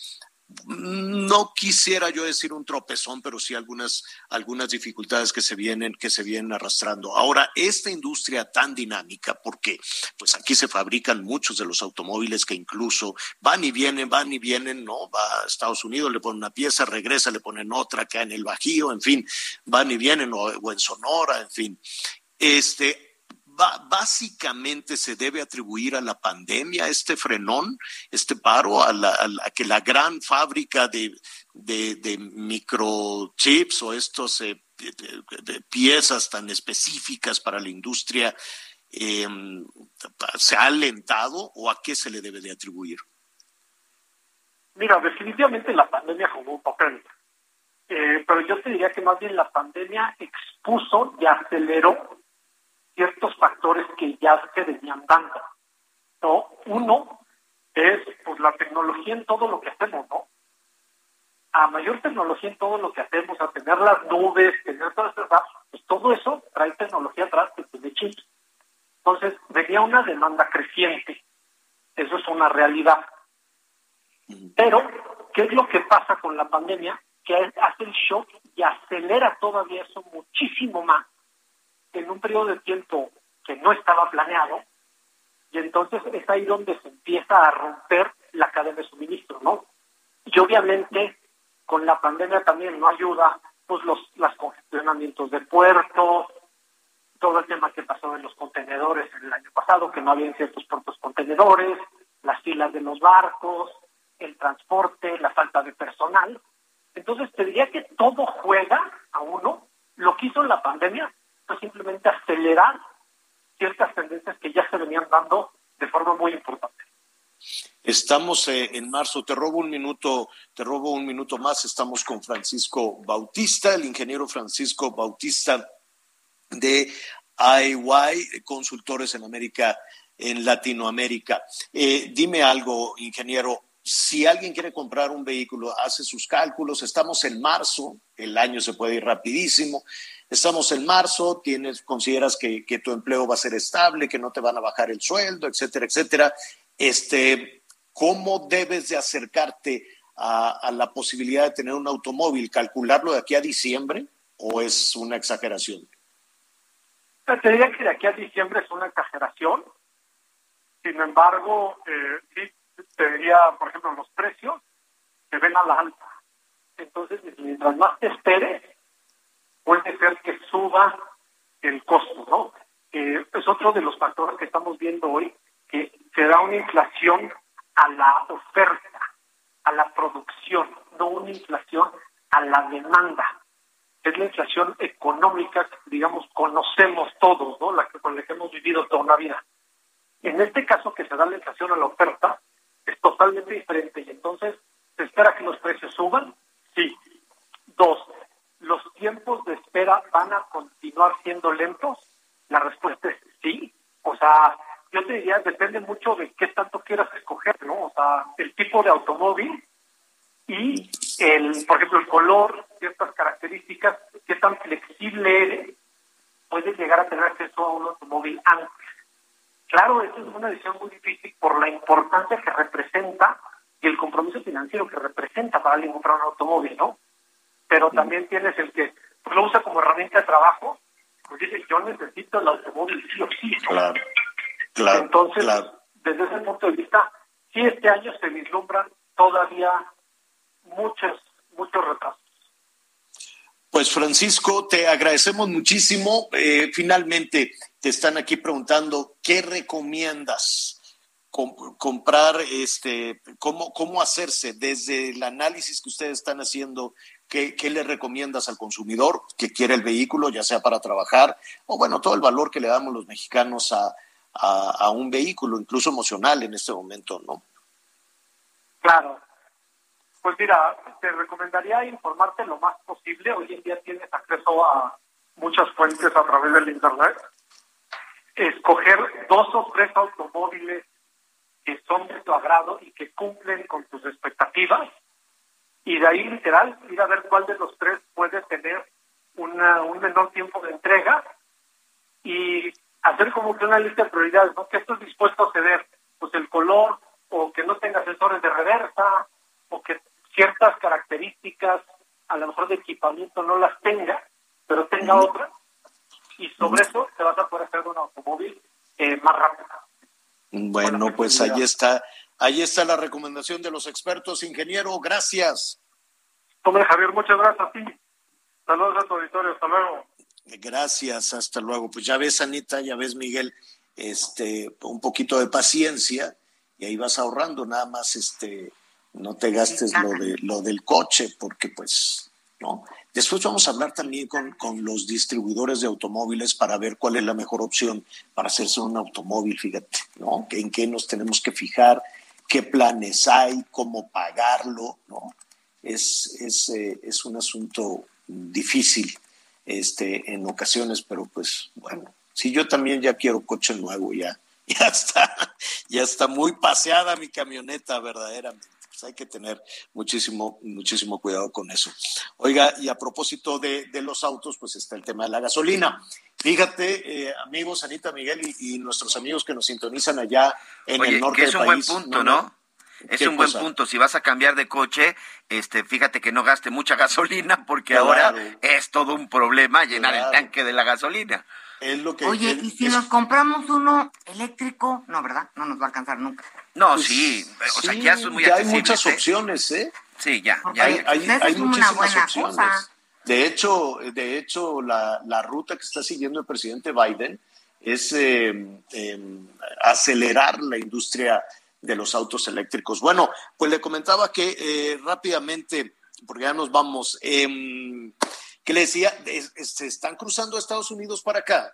no quisiera yo decir un tropezón, pero sí algunas, algunas dificultades que se vienen, que se vienen arrastrando. Ahora, esta industria tan dinámica, porque pues aquí se fabrican muchos de los automóviles que incluso van y vienen, van y vienen, no, va a Estados Unidos, le ponen una pieza, regresa, le ponen otra, acá en el Bajío, en fin, van y vienen, o, o en Sonora, en fin. Este, básicamente se debe atribuir a la pandemia, este frenón, este paro, a, que la gran fábrica de, microchips o estos eh, piezas tan específicas para la industria em, se ha alentado o a qué se le debe de atribuir? Mira, definitivamente la pandemia jugó un papel. Eh, pero yo te diría que más bien la pandemia expuso y aceleró ciertos factores que ya se venían dando. ¿no? Uno es pues la tecnología en todo lo que hacemos, ¿no? A mayor tecnología en todo lo que hacemos, a tener las nubes, tener todas esas pues todo eso trae tecnología atrás que tiene chips. Entonces, venía una demanda creciente. Eso es una realidad. Pero, ¿qué es lo que pasa con la pandemia? Que hace el shock y acelera todavía eso muchísimo más en un periodo de tiempo que no estaba planeado. Y entonces es ahí donde se empieza a romper la cadena de suministro, ¿no? Y obviamente con la pandemia también no ayuda pues los los congestionamientos de puertos, todo el tema que pasó en los contenedores el año pasado, que no había ciertos puertos contenedores, las filas de los barcos, el transporte, la falta de personal. Entonces, te diría que todo juega a uno. Lo que hizo la pandemia simplemente acelerar ciertas tendencias que ya se venían dando de forma muy importante. Estamos eh, en marzo, te robo un minuto, te robo un minuto más. Estamos con Francisco Bautista, el ingeniero Francisco Bautista de IY, consultores en América, en Latinoamérica. Eh, dime algo, ingeniero, si alguien quiere comprar un vehículo, hace sus cálculos, estamos en marzo, el año se puede ir rapidísimo, estamos en marzo, tienes, consideras que, que, tu empleo va a ser estable, que no te van a bajar el sueldo, etcétera, etcétera. Este, ¿Cómo debes de acercarte a, a la posibilidad de tener un automóvil? ¿Calcularlo de aquí a diciembre o es una exageración? Te diría que de aquí a diciembre es una exageración. Sin embargo, eh, sí, te diría, por ejemplo, los precios se ven a la alta. Entonces, mientras más te esperes, puede ser que suba el costo, ¿no? Es otro de los factores que estamos viendo hoy, que se da una inflación a la oferta, a la producción, no una inflación a la demanda es la inflación económica que, digamos, conocemos todos, ¿no? La que, con la que hemos vivido toda una vida. En este caso, que se da la inflación a la oferta, es totalmente diferente. Y entonces, ¿se espera que los precios suban? Sí. Dos, ¿los tiempos de espera van a continuar siendo lentos? La respuesta es sí. O sea, yo te diría, depende mucho de qué tanto quieras escoger, ¿no? O sea, el tipo de automóvil y, el, por ejemplo, el color, ciertas características, qué tan flexible eres, puedes llegar a tener acceso a un automóvil antes. Claro, eso es una decisión muy difícil por la importancia que representa y el compromiso financiero que representa para alguien comprar un automóvil, ¿no? Pero también tienes el que pues, lo usa como herramienta de trabajo, pues dice, yo necesito el automóvil sí o sí. Claro, claro. Entonces, claro. desde ese punto de vista, sí este año se vislumbran todavía muchos, muchos retrasos. Pues Francisco, te agradecemos muchísimo. Eh, finalmente, te están aquí preguntando, ¿qué recomiendas? comprar, este, cómo, cómo hacerse desde el análisis que ustedes están haciendo, ¿qué, ¿qué, le recomiendas al consumidor que quiere el vehículo, ya sea para trabajar, o bueno, todo el valor que le damos los mexicanos a, a, a un vehículo, incluso emocional en este momento, ¿no? Claro, pues mira, te recomendaría informarte lo más posible. Hoy en día tienes acceso a muchas fuentes a través del Internet. Escoger dos o tres automóviles que son de tu agrado y que cumplen con tus expectativas. Y de ahí, literal, ir a ver cuál de los tres puede tener una, un menor tiempo de entrega y hacer como que una lista de prioridades, ¿no? Que estás dispuesto a ceder, pues el color, o que no tenga sensores de reversa, o que ciertas características, a lo mejor de equipamiento no las tenga, pero tenga otras, y sobre eso te vas a poder hacer un automóvil eh, más rápido. Bueno, pues ahí está, ahí está la recomendación de los expertos. Ingeniero, gracias. Hombre, Javier, muchas gracias a ti. Saludos a tu auditorio, hasta luego. Gracias, hasta luego. Pues ya ves, Anita, ya ves, Miguel, este, un poquito de paciencia y ahí vas ahorrando nada más, este, no te gastes lo de lo del coche, porque pues, ¿no? Después vamos a hablar también con, con, los distribuidores de automóviles para ver cuál es la mejor opción para hacerse un automóvil, fíjate, ¿no? En qué nos tenemos que fijar, qué planes hay, cómo pagarlo, ¿no? es, es, eh, es un asunto difícil este, en ocasiones, pero pues bueno, si yo también ya quiero coche nuevo, ya, [LAUGHS] ya está, ya está muy paseada mi camioneta verdaderamente. Pues hay que tener muchísimo, muchísimo cuidado con eso. Oiga, y a propósito de, de los autos, pues está el tema de la gasolina. Fíjate, eh, amigos, Anita Miguel y, nuestros amigos que nos sintonizan allá en el norte que es un buen punto, ¿no? Es un buen punto. Si vas a cambiar de coche, este, fíjate que no gaste mucha [LAUGHS] gasolina porque ahora es todo un problema llenar el tanque de la gasolina. Es lo que, Oye, y si nos compramos uno eléctrico, no, ¿verdad? No nos va a alcanzar nunca. No, pues sí, o sea, ya son muy ya hay muchas ¿eh? opciones, ¿eh? Sí, ya, ya hay, hay, hay muchísimas opciones. De hecho, de hecho la, la, ruta que está siguiendo el presidente Biden es eh, em, acelerar la industria de los autos eléctricos. Bueno, pues le comentaba que eh, rápidamente, porque ya nos vamos, eh, que le decía, se están cruzando a Estados Unidos para acá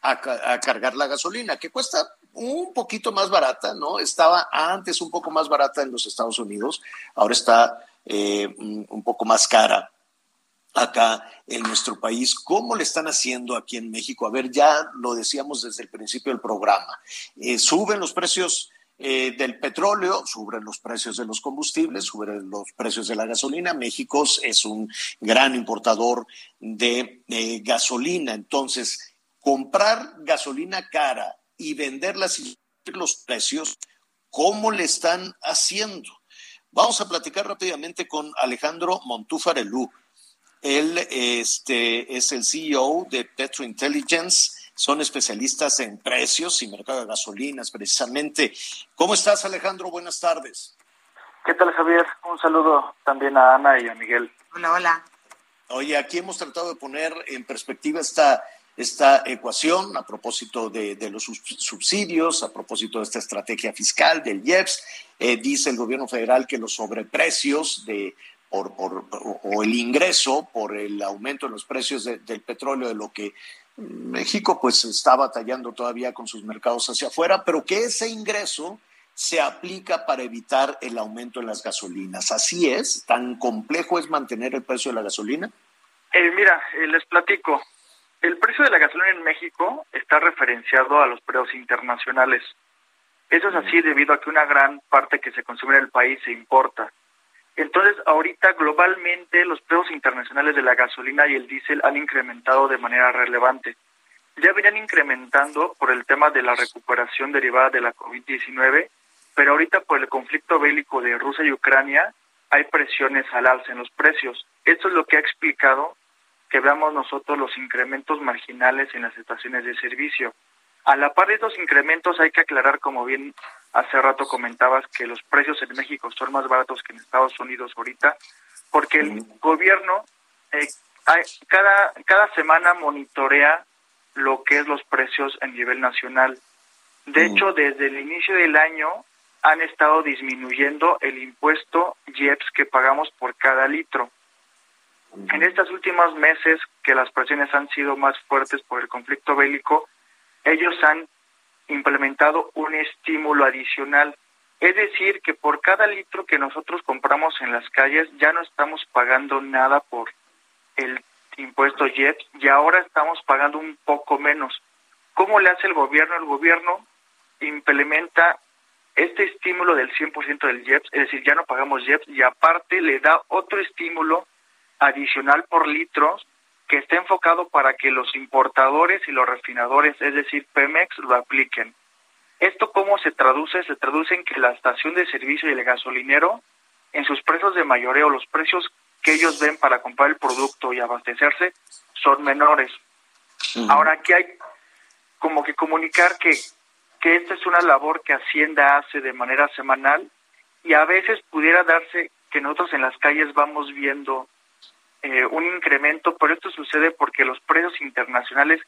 a, cargar la gasolina, que cuesta un poquito más barata, ¿no? Estaba antes un poco más barata en los Estados Unidos, ahora está eh, un poco más cara acá en nuestro país. ¿Cómo le están haciendo aquí en México? A ver, ya lo decíamos desde el principio del programa. Eh, suben los precios eh, del petróleo, suben los precios de los combustibles, suben los precios de la gasolina. México es un gran importador de gasolina. Entonces, comprar gasolina cara y venderla sin los precios, ¿cómo le están haciendo? Vamos a platicar rápidamente con Alejandro Montúfarelú. Él este, es el CEO de Petro Intelligence son especialistas en precios y mercado de gasolinas, precisamente. ¿Cómo estás, Alejandro? Buenas tardes. ¿Qué tal, Javier? Un saludo también a Ana y a Miguel. Hola, hola. Oye, aquí hemos tratado de poner en perspectiva esta, esta ecuación a propósito de, los subsidios, a propósito de esta estrategia fiscal del IEPS. Eh, dice el gobierno federal que los sobreprecios de por, por, o el ingreso por el aumento en los precios del petróleo de lo que México pues está batallando todavía con sus mercados hacia afuera, pero que ese ingreso se aplica para evitar el aumento en las gasolinas. Así es, tan complejo es mantener el precio de la gasolina. Eh, mira, eh, les platico. El precio de la gasolina en México está referenciado a los precios internacionales. Eso es así debido a que una gran parte que se consume en el país se importa. Entonces, ahorita globalmente los precios internacionales de la gasolina y el diésel han incrementado de manera relevante. Ya venían incrementando por el tema de la recuperación derivada de la COVID-19, pero ahorita por el conflicto bélico de Rusia y Ucrania hay presiones al alza en los precios. Esto es lo que ha explicado que veamos nosotros los incrementos marginales en las estaciones de servicio. A la par de estos incrementos hay que aclarar, como bien hace rato comentabas, que los precios en México son más baratos que en Estados Unidos ahorita, porque el gobierno eh, cada, cada semana monitorea lo que es los precios a nivel nacional. De hecho, desde el inicio del año han estado disminuyendo el impuesto IEPS que pagamos por cada litro. En estos últimos meses que las presiones han sido más fuertes por el conflicto bélico, ellos han implementado un estímulo adicional. Es decir, que por cada litro que nosotros compramos en las calles ya no estamos pagando nada por el impuesto JET y ahora estamos pagando un poco menos. ¿Cómo le hace el gobierno? El gobierno implementa este estímulo del 100% del JEPS, es decir, ya no pagamos JEPS y aparte le da otro estímulo adicional por litros que está enfocado para que los importadores y los refinadores, es decir, Pemex, lo apliquen. ¿Esto cómo se traduce? Se traduce en que la estación de servicio y el gasolinero, en sus precios de mayoreo, los precios que ellos ven para comprar el producto y abastecerse, son menores. Ahora aquí hay como que comunicar que, que esta es una labor que Hacienda hace de manera semanal y a veces pudiera darse que nosotros en las calles vamos viendo eh, un incremento, pero esto sucede porque los precios internacionales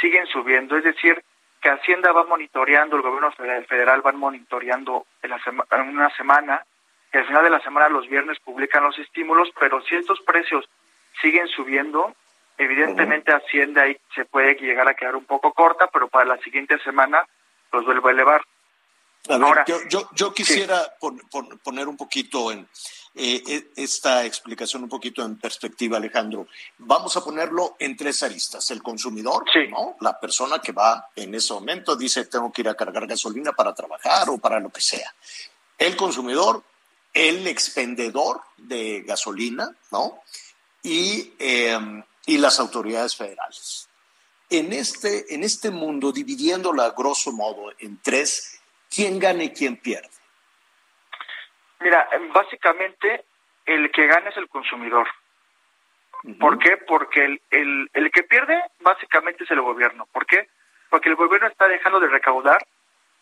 siguen subiendo, es decir, que Hacienda va monitoreando, el gobierno federal va monitoreando en, en una semana, y al final de la semana los viernes publican los estímulos, pero si estos precios siguen subiendo, evidentemente Hacienda ahí se puede llegar a quedar un poco corta, pero para la siguiente semana los vuelve a elevar. Ahora, yo, yo, quisiera poner un poquito en eh, e, esta explicación un poquito en perspectiva, Alejandro. Vamos a ponerlo en tres aristas. El consumidor, ¿no? La persona que va en ese momento dice tengo que ir a cargar gasolina para trabajar o para lo que sea. El consumidor, el expendedor de gasolina, ¿no? Y, em, y las autoridades federales. En este, en este mundo, dividiéndola a grosso modo en tres, ¿quién gana y quién pierde? Mira, básicamente el que gana es el consumidor. ¿Por qué? Porque el, el, el que pierde básicamente es el gobierno. ¿Por qué? Porque el gobierno está dejando de recaudar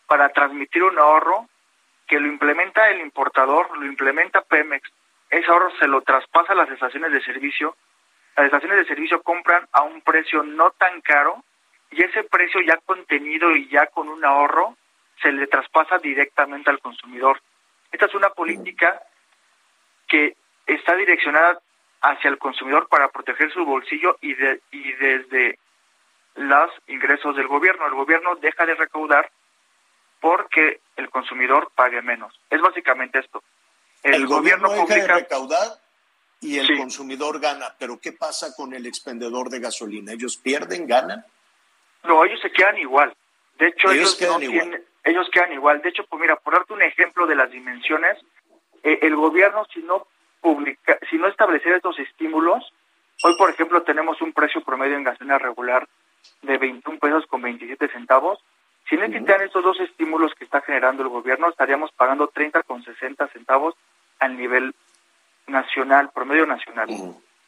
para transmitir un ahorro que lo implementa el importador, lo implementa Pemex. Ese ahorro se lo traspasa a las estaciones de servicio. Las estaciones de servicio compran a un precio no tan caro y ese precio ya contenido y ya con un ahorro se le traspasa directamente al consumidor. Esta es una política que está direccionada hacia el consumidor para proteger su bolsillo y, de, y desde los ingresos del gobierno. El gobierno deja de recaudar porque el consumidor pague menos. Es básicamente esto. El, gobierno, deja de recaudar y el consumidor gana. Pero ¿qué pasa con el expendedor de gasolina? ¿Ellos pierden, ganan? No, ellos se quedan igual. De hecho, ellos, quedan igual ellos quedan igual. De hecho, pues mira, por darte un ejemplo de las dimensiones, eh, el gobierno si no publica, si no estableciera estos estímulos, hoy por ejemplo tenemos un precio promedio en gasolina regular de 21 pesos con 27 centavos. Si no existieran estos dos estímulos que está generando el gobierno, estaríamos pagando 30 con 60 centavos al nivel nacional, promedio nacional.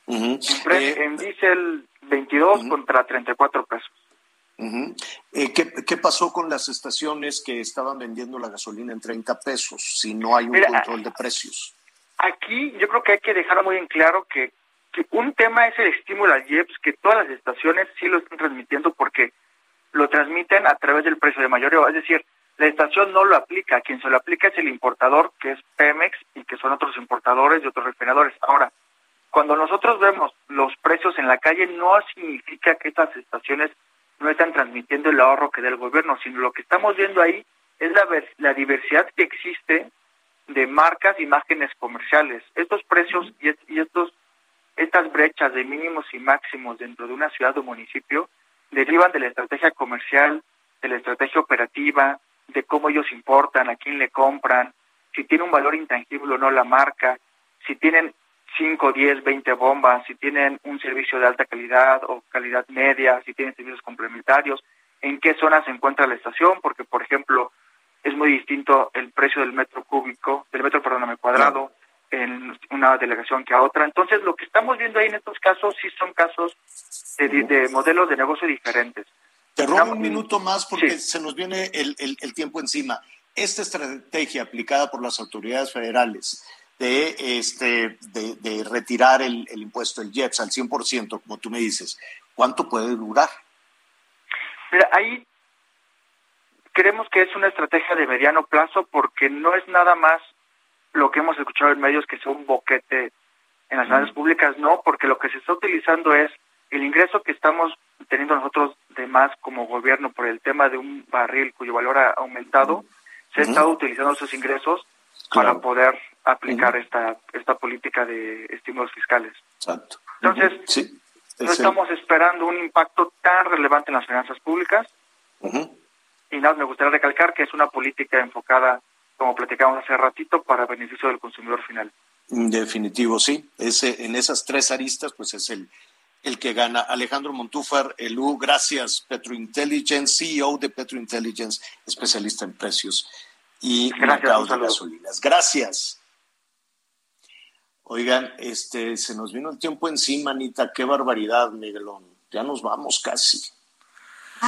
en, eh, en diésel 22 contra 34 pesos. Eh, ¿qué, pasó con las estaciones que estaban vendiendo la gasolina en 30 pesos si no hay un control de precios? Aquí yo creo que hay que dejar muy en claro que, un tema es el estímulo al IEPS, que todas las estaciones sí lo están transmitiendo porque lo transmiten a través del precio de mayoreo. Es decir, la estación no lo aplica, quien se lo aplica es el importador, que es Pemex, y que son otros importadores y otros refinadores. Ahora, cuando nosotros vemos los precios en la calle, no significa que estas estaciones no están transmitiendo el ahorro que da el gobierno, sino lo que estamos viendo ahí es la, la diversidad que existe de marcas, imágenes comerciales. Estos precios y, y estos estas brechas de mínimos y máximos dentro de una ciudad o municipio derivan de la estrategia comercial, de la estrategia operativa, de cómo ellos importan, a quién le compran, si tiene un valor intangible o no la marca, si tienen 5, 10, 20 bombas, si tienen un servicio de alta calidad o calidad media, si tienen servicios complementarios, en qué zona se encuentra la estación, porque por ejemplo es muy distinto el precio del metro cúbico, del metro, perdóname, cuadrado, en una delegación que a otra. Entonces, lo que estamos viendo ahí en estos casos sí son casos de, modelos de negocio diferentes. Te robo un minuto más porque se nos viene el, el tiempo encima. Esta estrategia aplicada por las autoridades federales de, este, de, retirar el, impuesto, el JETS al 100%, como tú me dices, ¿cuánto puede durar? Mira, ahí creemos que es una estrategia de mediano plazo porque no es nada más lo que hemos escuchado en medios que sea un boquete en las redes públicas, no, porque lo que se está utilizando es el ingreso que estamos teniendo nosotros de más como gobierno por el tema de un barril cuyo valor ha aumentado, se ha estado utilizando esos ingresos para poder aplicar esta, esta política de estímulos fiscales. Exacto. Entonces, no estamos esperando un impacto tan relevante en las finanzas públicas. Y nada, me gustaría recalcar que es una política enfocada, como platicamos hace ratito, para beneficio del consumidor final. Definitivo, sí. Ese, en esas tres aristas, pues es el, el que gana. Alejandro Montúfar, U, gracias. Petrointelligence, CEO de Petrointelligence, especialista en precios y mercados de gasolinas. Gracias. Oigan, este, se nos vino el tiempo encima, Anita. Qué barbaridad, Miguelón. Ya nos vamos casi.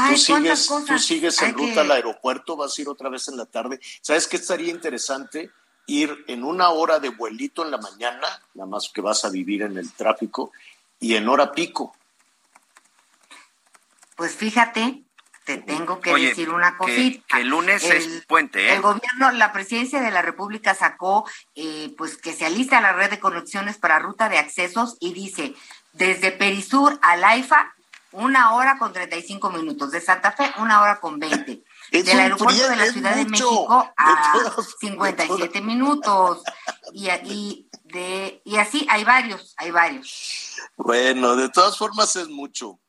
tú sigues, tú sigues en ruta al aeropuerto, vas a ir otra vez en la tarde. ¿Sabes qué estaría interesante? Ir en una hora de vuelito en la mañana, nada más que vas a vivir en el tráfico, y en hora pico. Pues fíjate, te tengo que decir una cosita. Que, el lunes es puente, ¿eh? El gobierno, la presidencia de la República sacó, eh, pues que se alista la red de conexiones para ruta de accesos y dice, desde Perisur a Laifa, una hora con 35 minutos. De Santa Fe, una hora con 20. [LAUGHS] del aeropuerto de la Ciudad de México a 57 minutos. Y, y, de, y así hay varios, hay varios. Bueno, de todas formas es mucho.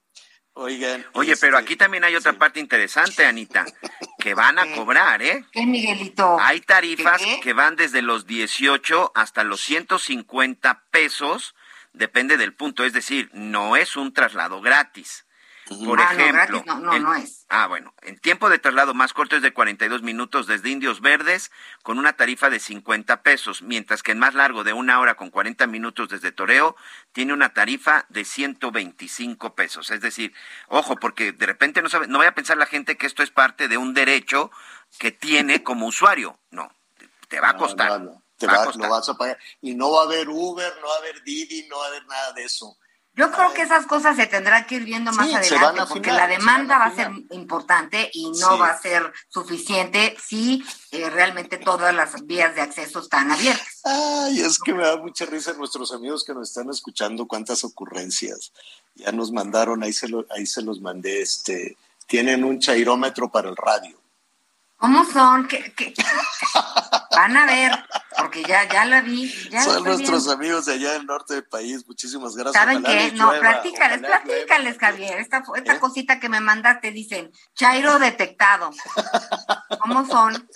Oigan. Oye, pero aquí también hay otra parte interesante, Anita, que van a cobrar, ¿eh? ¿Qué, Miguelito? Hay tarifas que van desde los 18 hasta los 150 pesos, depende del punto, es decir, no es un traslado gratis. Por Ah, ejemplo, no, no, en- no es. Ah, bueno, en tiempo de traslado más corto es de 42 minutos desde Indios Verdes con una tarifa de 50 pesos, mientras que en más largo de una hora con 40 minutos desde Toreo tiene una tarifa de 125 pesos. Es decir, ojo, porque de repente no sabe, no vaya a pensar la gente que esto es parte de un derecho que tiene [LAUGHS] como usuario. No, te va a costar. no, Te Va a costar. lo vas a pagar. Y no va a haber Uber, no va a haber Didi, no va a haber nada de eso. Yo creo que esas cosas se tendrán que ir viendo más Sí, adelante, porque la demanda va a ser importante y no Sí. va a ser suficiente si eh, realmente todas las vías de acceso están abiertas. Ay, es que me da mucha risa nuestros amigos que nos están escuchando, cuántas ocurrencias. Ya nos mandaron, ahí se, lo, ahí se los mandé, este, tienen un chairómetro para el radio. ¿Cómo son? ¿Qué, qué? [LAUGHS] Van a ver, porque ya, ya la vi. Ya Son nuestros amigos de allá del norte del país, muchísimas gracias. ¿Saben qué? No, llueva, platícales, platícales, Javier. Esta, esta ¿Eh? cosita que me mandaste, dicen, Chairo detectado. ¿Cómo son?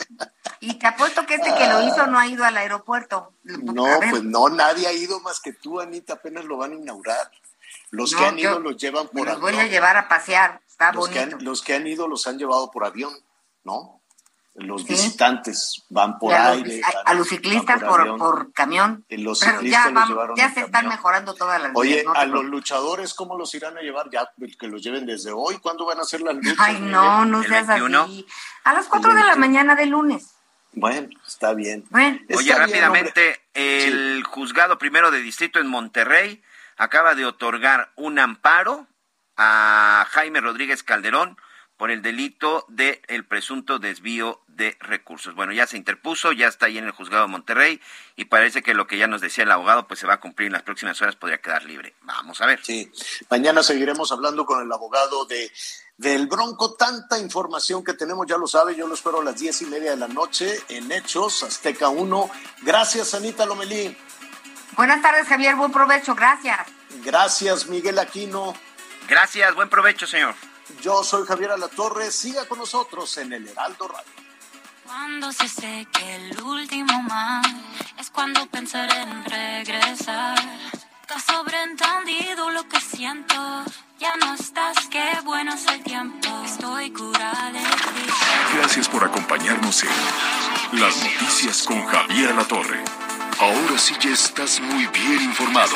Y te apuesto que este que lo hizo no ha ido al aeropuerto. No, A ver. pues no, nadie ha ido más que tú, Anita, apenas lo van a inaugurar. Los que No, han ido los llevan por los voy a avión. llevar a pasear. Está Los que, han, los que han ido los han llevado por avión, ¿no? Los Sí. visitantes van por los, aire. a- a los ciclistas por, por camión. Los ciclistas ya, los vamos, llevaron ya en se están mejorando todas las Oye, vías, no te a los luchadores, ¿cómo los irán a llevar? Ya que los lleven desde hoy. ¿Cuándo van a hacer las luchas? Ay, no, no seas así. A las 4 de la mañana de lunes. Bueno, está bien. Bueno. Oye, Está bien, rápidamente, el juzgado primero de distrito en Monterrey acaba de otorgar un amparo a Jaime Rodríguez Calderón por el delito de el presunto desvío de recursos. Bueno, ya se interpuso, ya está ahí en el juzgado de Monterrey y parece que lo que ya nos decía el abogado pues se va a cumplir en las próximas horas, podría quedar libre. Vamos a ver. Sí, mañana seguiremos hablando con el abogado de del Bronco. Tanta información que tenemos, ya lo sabe, yo lo espero a las diez y media de la noche en Hechos, Azteca 1. Gracias, Anita Lomelí. Buenas tardes, Javier. Buen provecho. Gracias. Gracias, Miguel Aquino. Gracias, buen provecho, señor. Yo soy Javier Alatorre. Siga con nosotros en el Heraldo Radio. Cuando se seque el último mar, es cuando pensaré en regresar. Está sobreentendido lo que siento. Ya no estás, qué bueno es el tiempo. Estoy curada de ti. Gracias por acompañarnos en Las Noticias con Javier Alatorre. Ahora sí ya estás muy bien informado.